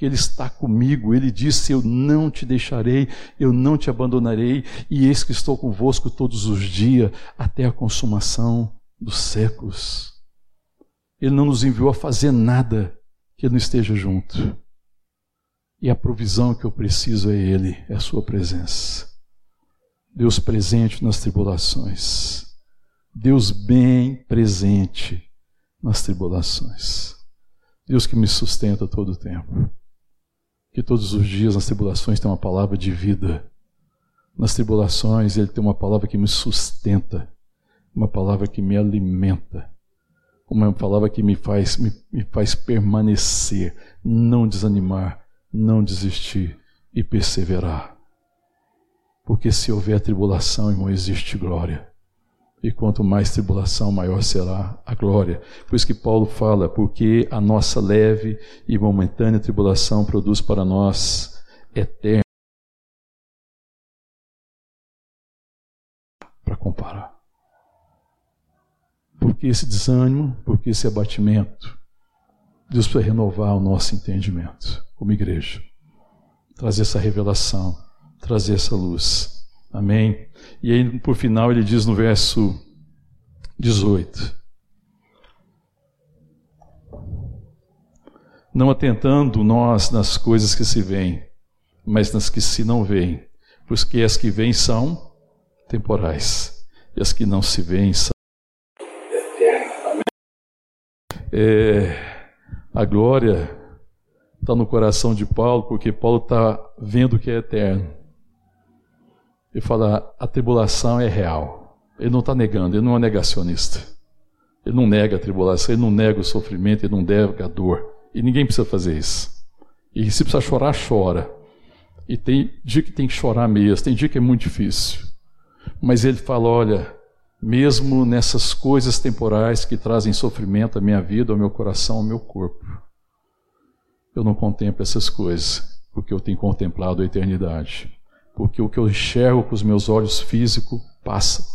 que Ele está comigo. Ele disse: Eu não te deixarei, eu não te abandonarei, e eis que estou convosco todos os dias, até a consumação dos séculos. Ele não nos enviou a fazer nada que Ele não esteja junto. E a provisão que eu preciso é Ele, é a Sua presença. Deus presente nas tribulações. Deus bem presente nas tribulações. Deus que me sustenta todo o tempo que todos os dias nas tribulações tem uma palavra de vida. Nas tribulações ele tem uma palavra que me sustenta, uma palavra que me alimenta, uma palavra que me faz, me, me faz permanecer, não desanimar, não desistir e perseverar. Porque se houver tribulação, irmão, existe glória. E quanto mais tribulação, maior será a glória. Por isso que Paulo fala, porque a nossa leve e momentânea tribulação produz para nós eterno. Para comparar. Porque esse desânimo, porque esse abatimento, Deus precisa renovar o nosso entendimento como igreja. Trazer essa revelação, trazer essa luz. Amém? E aí, por final, ele diz no verso 18: Não atentando nós nas coisas que se veem, mas nas que se não veem, porque as que vêm são temporais, e as que não se veem são eternas. É, a glória está no coração de Paulo, porque Paulo está vendo o que é eterno e fala: a tribulação é real. Ele não está negando, ele não é negacionista. Ele não nega a tribulação, ele não nega o sofrimento, ele não nega a dor. E ninguém precisa fazer isso. E se precisa chorar, chora. E tem dia que tem que chorar mesmo, tem dia que é muito difícil. Mas ele fala: olha, mesmo nessas coisas temporais que trazem sofrimento à minha vida, ao meu coração, ao meu corpo, eu não contemplo essas coisas, porque eu tenho contemplado a eternidade porque o que eu enxergo com os meus olhos físicos passa.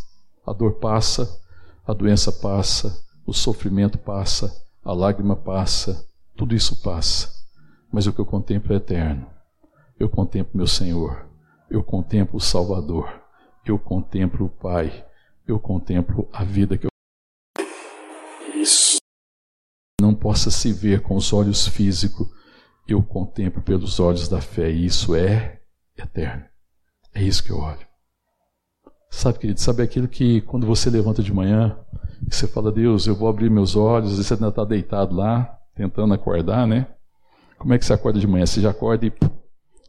A dor passa, a doença passa, o sofrimento passa, a lágrima passa, tudo isso passa. Mas o que eu contemplo é eterno. Eu contemplo meu Senhor, eu contemplo o Salvador, eu contemplo o Pai, eu contemplo a vida que eu. Isso. Não possa se ver com os olhos físicos, eu contemplo pelos olhos da fé, e isso é eterno. É isso que eu olho. Sabe, querido, sabe aquilo que quando você levanta de manhã e você fala, Deus, eu vou abrir meus olhos, e você ainda está deitado lá, tentando acordar, né? Como é que você acorda de manhã? Você já acorda e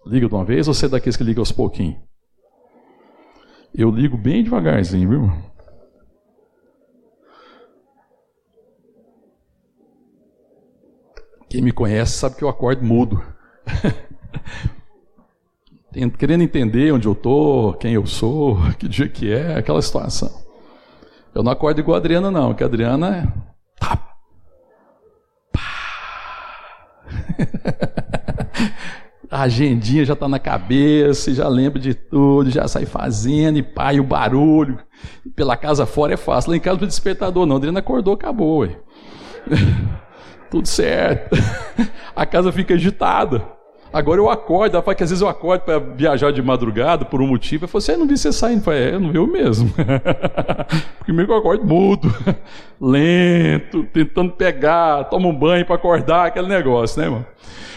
liga de uma vez ou você é daqueles que liga aos pouquinhos? Eu ligo bem devagarzinho, viu? Quem me conhece sabe que eu acordo mudo. Querendo entender onde eu estou, quem eu sou, que dia que é, aquela situação. Eu não acordo igual a Adriana, não, que a Adriana é. Tá. a agendinha já está na cabeça, já lembra de tudo, já sai fazendo, e pai, o barulho. Pela casa fora é fácil. Lá em casa é despertador, não. A Adriana acordou, acabou. Tudo certo. A casa fica agitada. Agora eu acordo, fala que às vezes eu acordo para viajar de madrugada por um motivo. Eu falo, você não vi você saindo? Eu falo, é, eu não vi eu mesmo. Porque meio que eu acordo mudo, lento, tentando pegar, toma um banho para acordar, aquele negócio, né, irmão?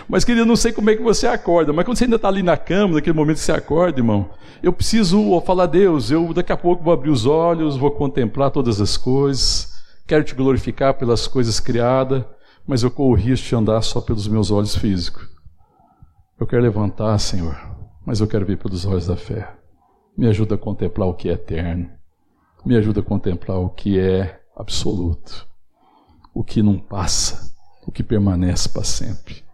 Mas, querido, eu não sei como é que você acorda, mas quando você ainda está ali na cama, naquele momento que você acorda, irmão, eu preciso falar, Deus, eu daqui a pouco vou abrir os olhos, vou contemplar todas as coisas, quero te glorificar pelas coisas criadas, mas eu corro o risco de andar só pelos meus olhos físicos. Eu quero levantar, Senhor, mas eu quero ver pelos olhos da fé. Me ajuda a contemplar o que é eterno. Me ajuda a contemplar o que é absoluto. O que não passa, o que permanece para sempre.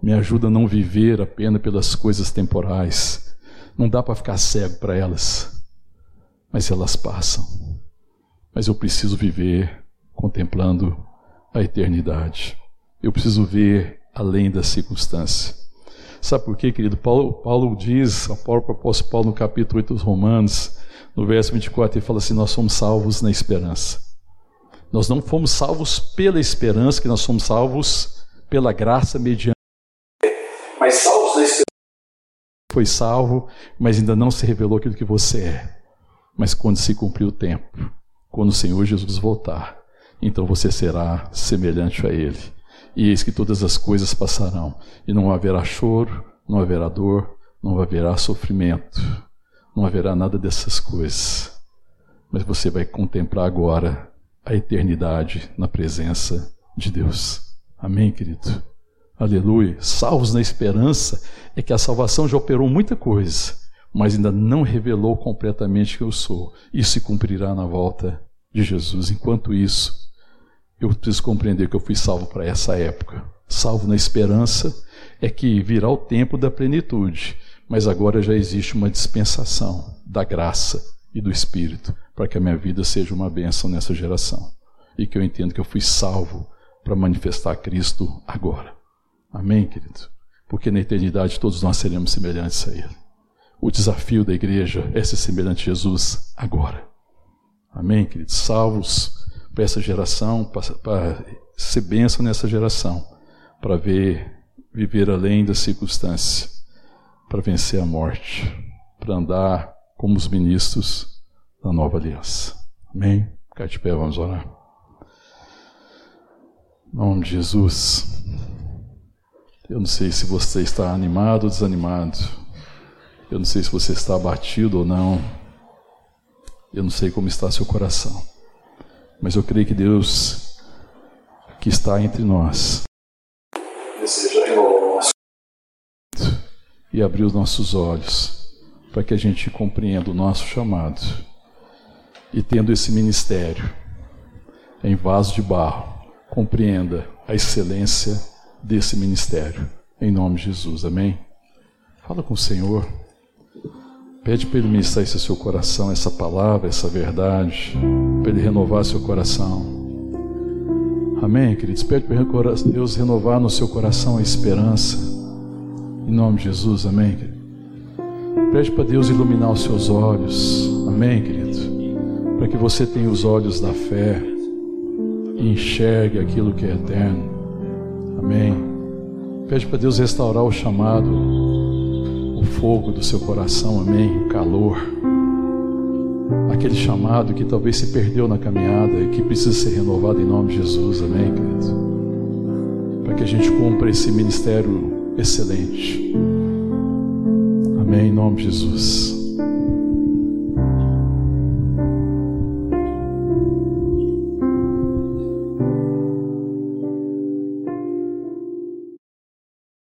Me ajuda a não viver apenas pelas coisas temporais. Não dá para ficar cego para elas, mas elas passam. Mas eu preciso viver contemplando a eternidade. Eu preciso ver além da circunstância. Sabe por quê, querido? Paulo, Paulo diz, o próprio apóstolo Paulo, no capítulo 8 dos Romanos, no verso 24, ele fala assim: Nós somos salvos na esperança. Nós não fomos salvos pela esperança, que nós somos salvos pela graça mediante. Mas salvos na esperança. Foi salvo, mas ainda não se revelou aquilo que você é. Mas quando se cumprir o tempo, quando o Senhor Jesus voltar, então você será semelhante a Ele e eis que todas as coisas passarão, e não haverá choro, não haverá dor, não haverá sofrimento, não haverá nada dessas coisas. Mas você vai contemplar agora a eternidade na presença de Deus. Amém, querido? Aleluia. Salvos na esperança é que a salvação já operou muita coisa, mas ainda não revelou completamente que eu sou. Isso se cumprirá na volta de Jesus. Enquanto isso, eu preciso compreender que eu fui salvo para essa época. Salvo na esperança é que virá o tempo da plenitude, mas agora já existe uma dispensação da graça e do Espírito para que a minha vida seja uma bênção nessa geração e que eu entendo que eu fui salvo para manifestar Cristo agora. Amém, querido? Porque na eternidade todos nós seremos semelhantes a Ele. O desafio da igreja é ser semelhante a Jesus agora. Amém, queridos? Salvos para essa geração, para ser bênção nessa geração, para ver, viver além da circunstância, para vencer a morte, para andar como os ministros da nova aliança. Amém? Ficar de pé, vamos orar. Em nome de Jesus. Eu não sei se você está animado ou desanimado. Eu não sei se você está abatido ou não. Eu não sei como está seu coração. Mas eu creio que Deus, que está entre nós, e abrir os nossos olhos para que a gente compreenda o nosso chamado e tendo esse ministério em vaso de barro, compreenda a excelência desse ministério. Em nome de Jesus, amém? Fala com o Senhor. Pede para Ele ministrar esse seu coração, essa palavra, essa verdade, para Ele renovar seu coração. Amém, queridos? Pede para Deus renovar no seu coração a esperança. Em nome de Jesus, amém, querido? Pede para Deus iluminar os seus olhos. Amém, querido? Para que você tenha os olhos da fé e enxergue aquilo que é eterno. Amém. Pede para Deus restaurar o chamado o fogo do seu coração, amém, o calor, aquele chamado que talvez se perdeu na caminhada e que precisa ser renovado em nome de Jesus, amém, querido? Para que a gente cumpra esse ministério excelente, amém, em nome de Jesus.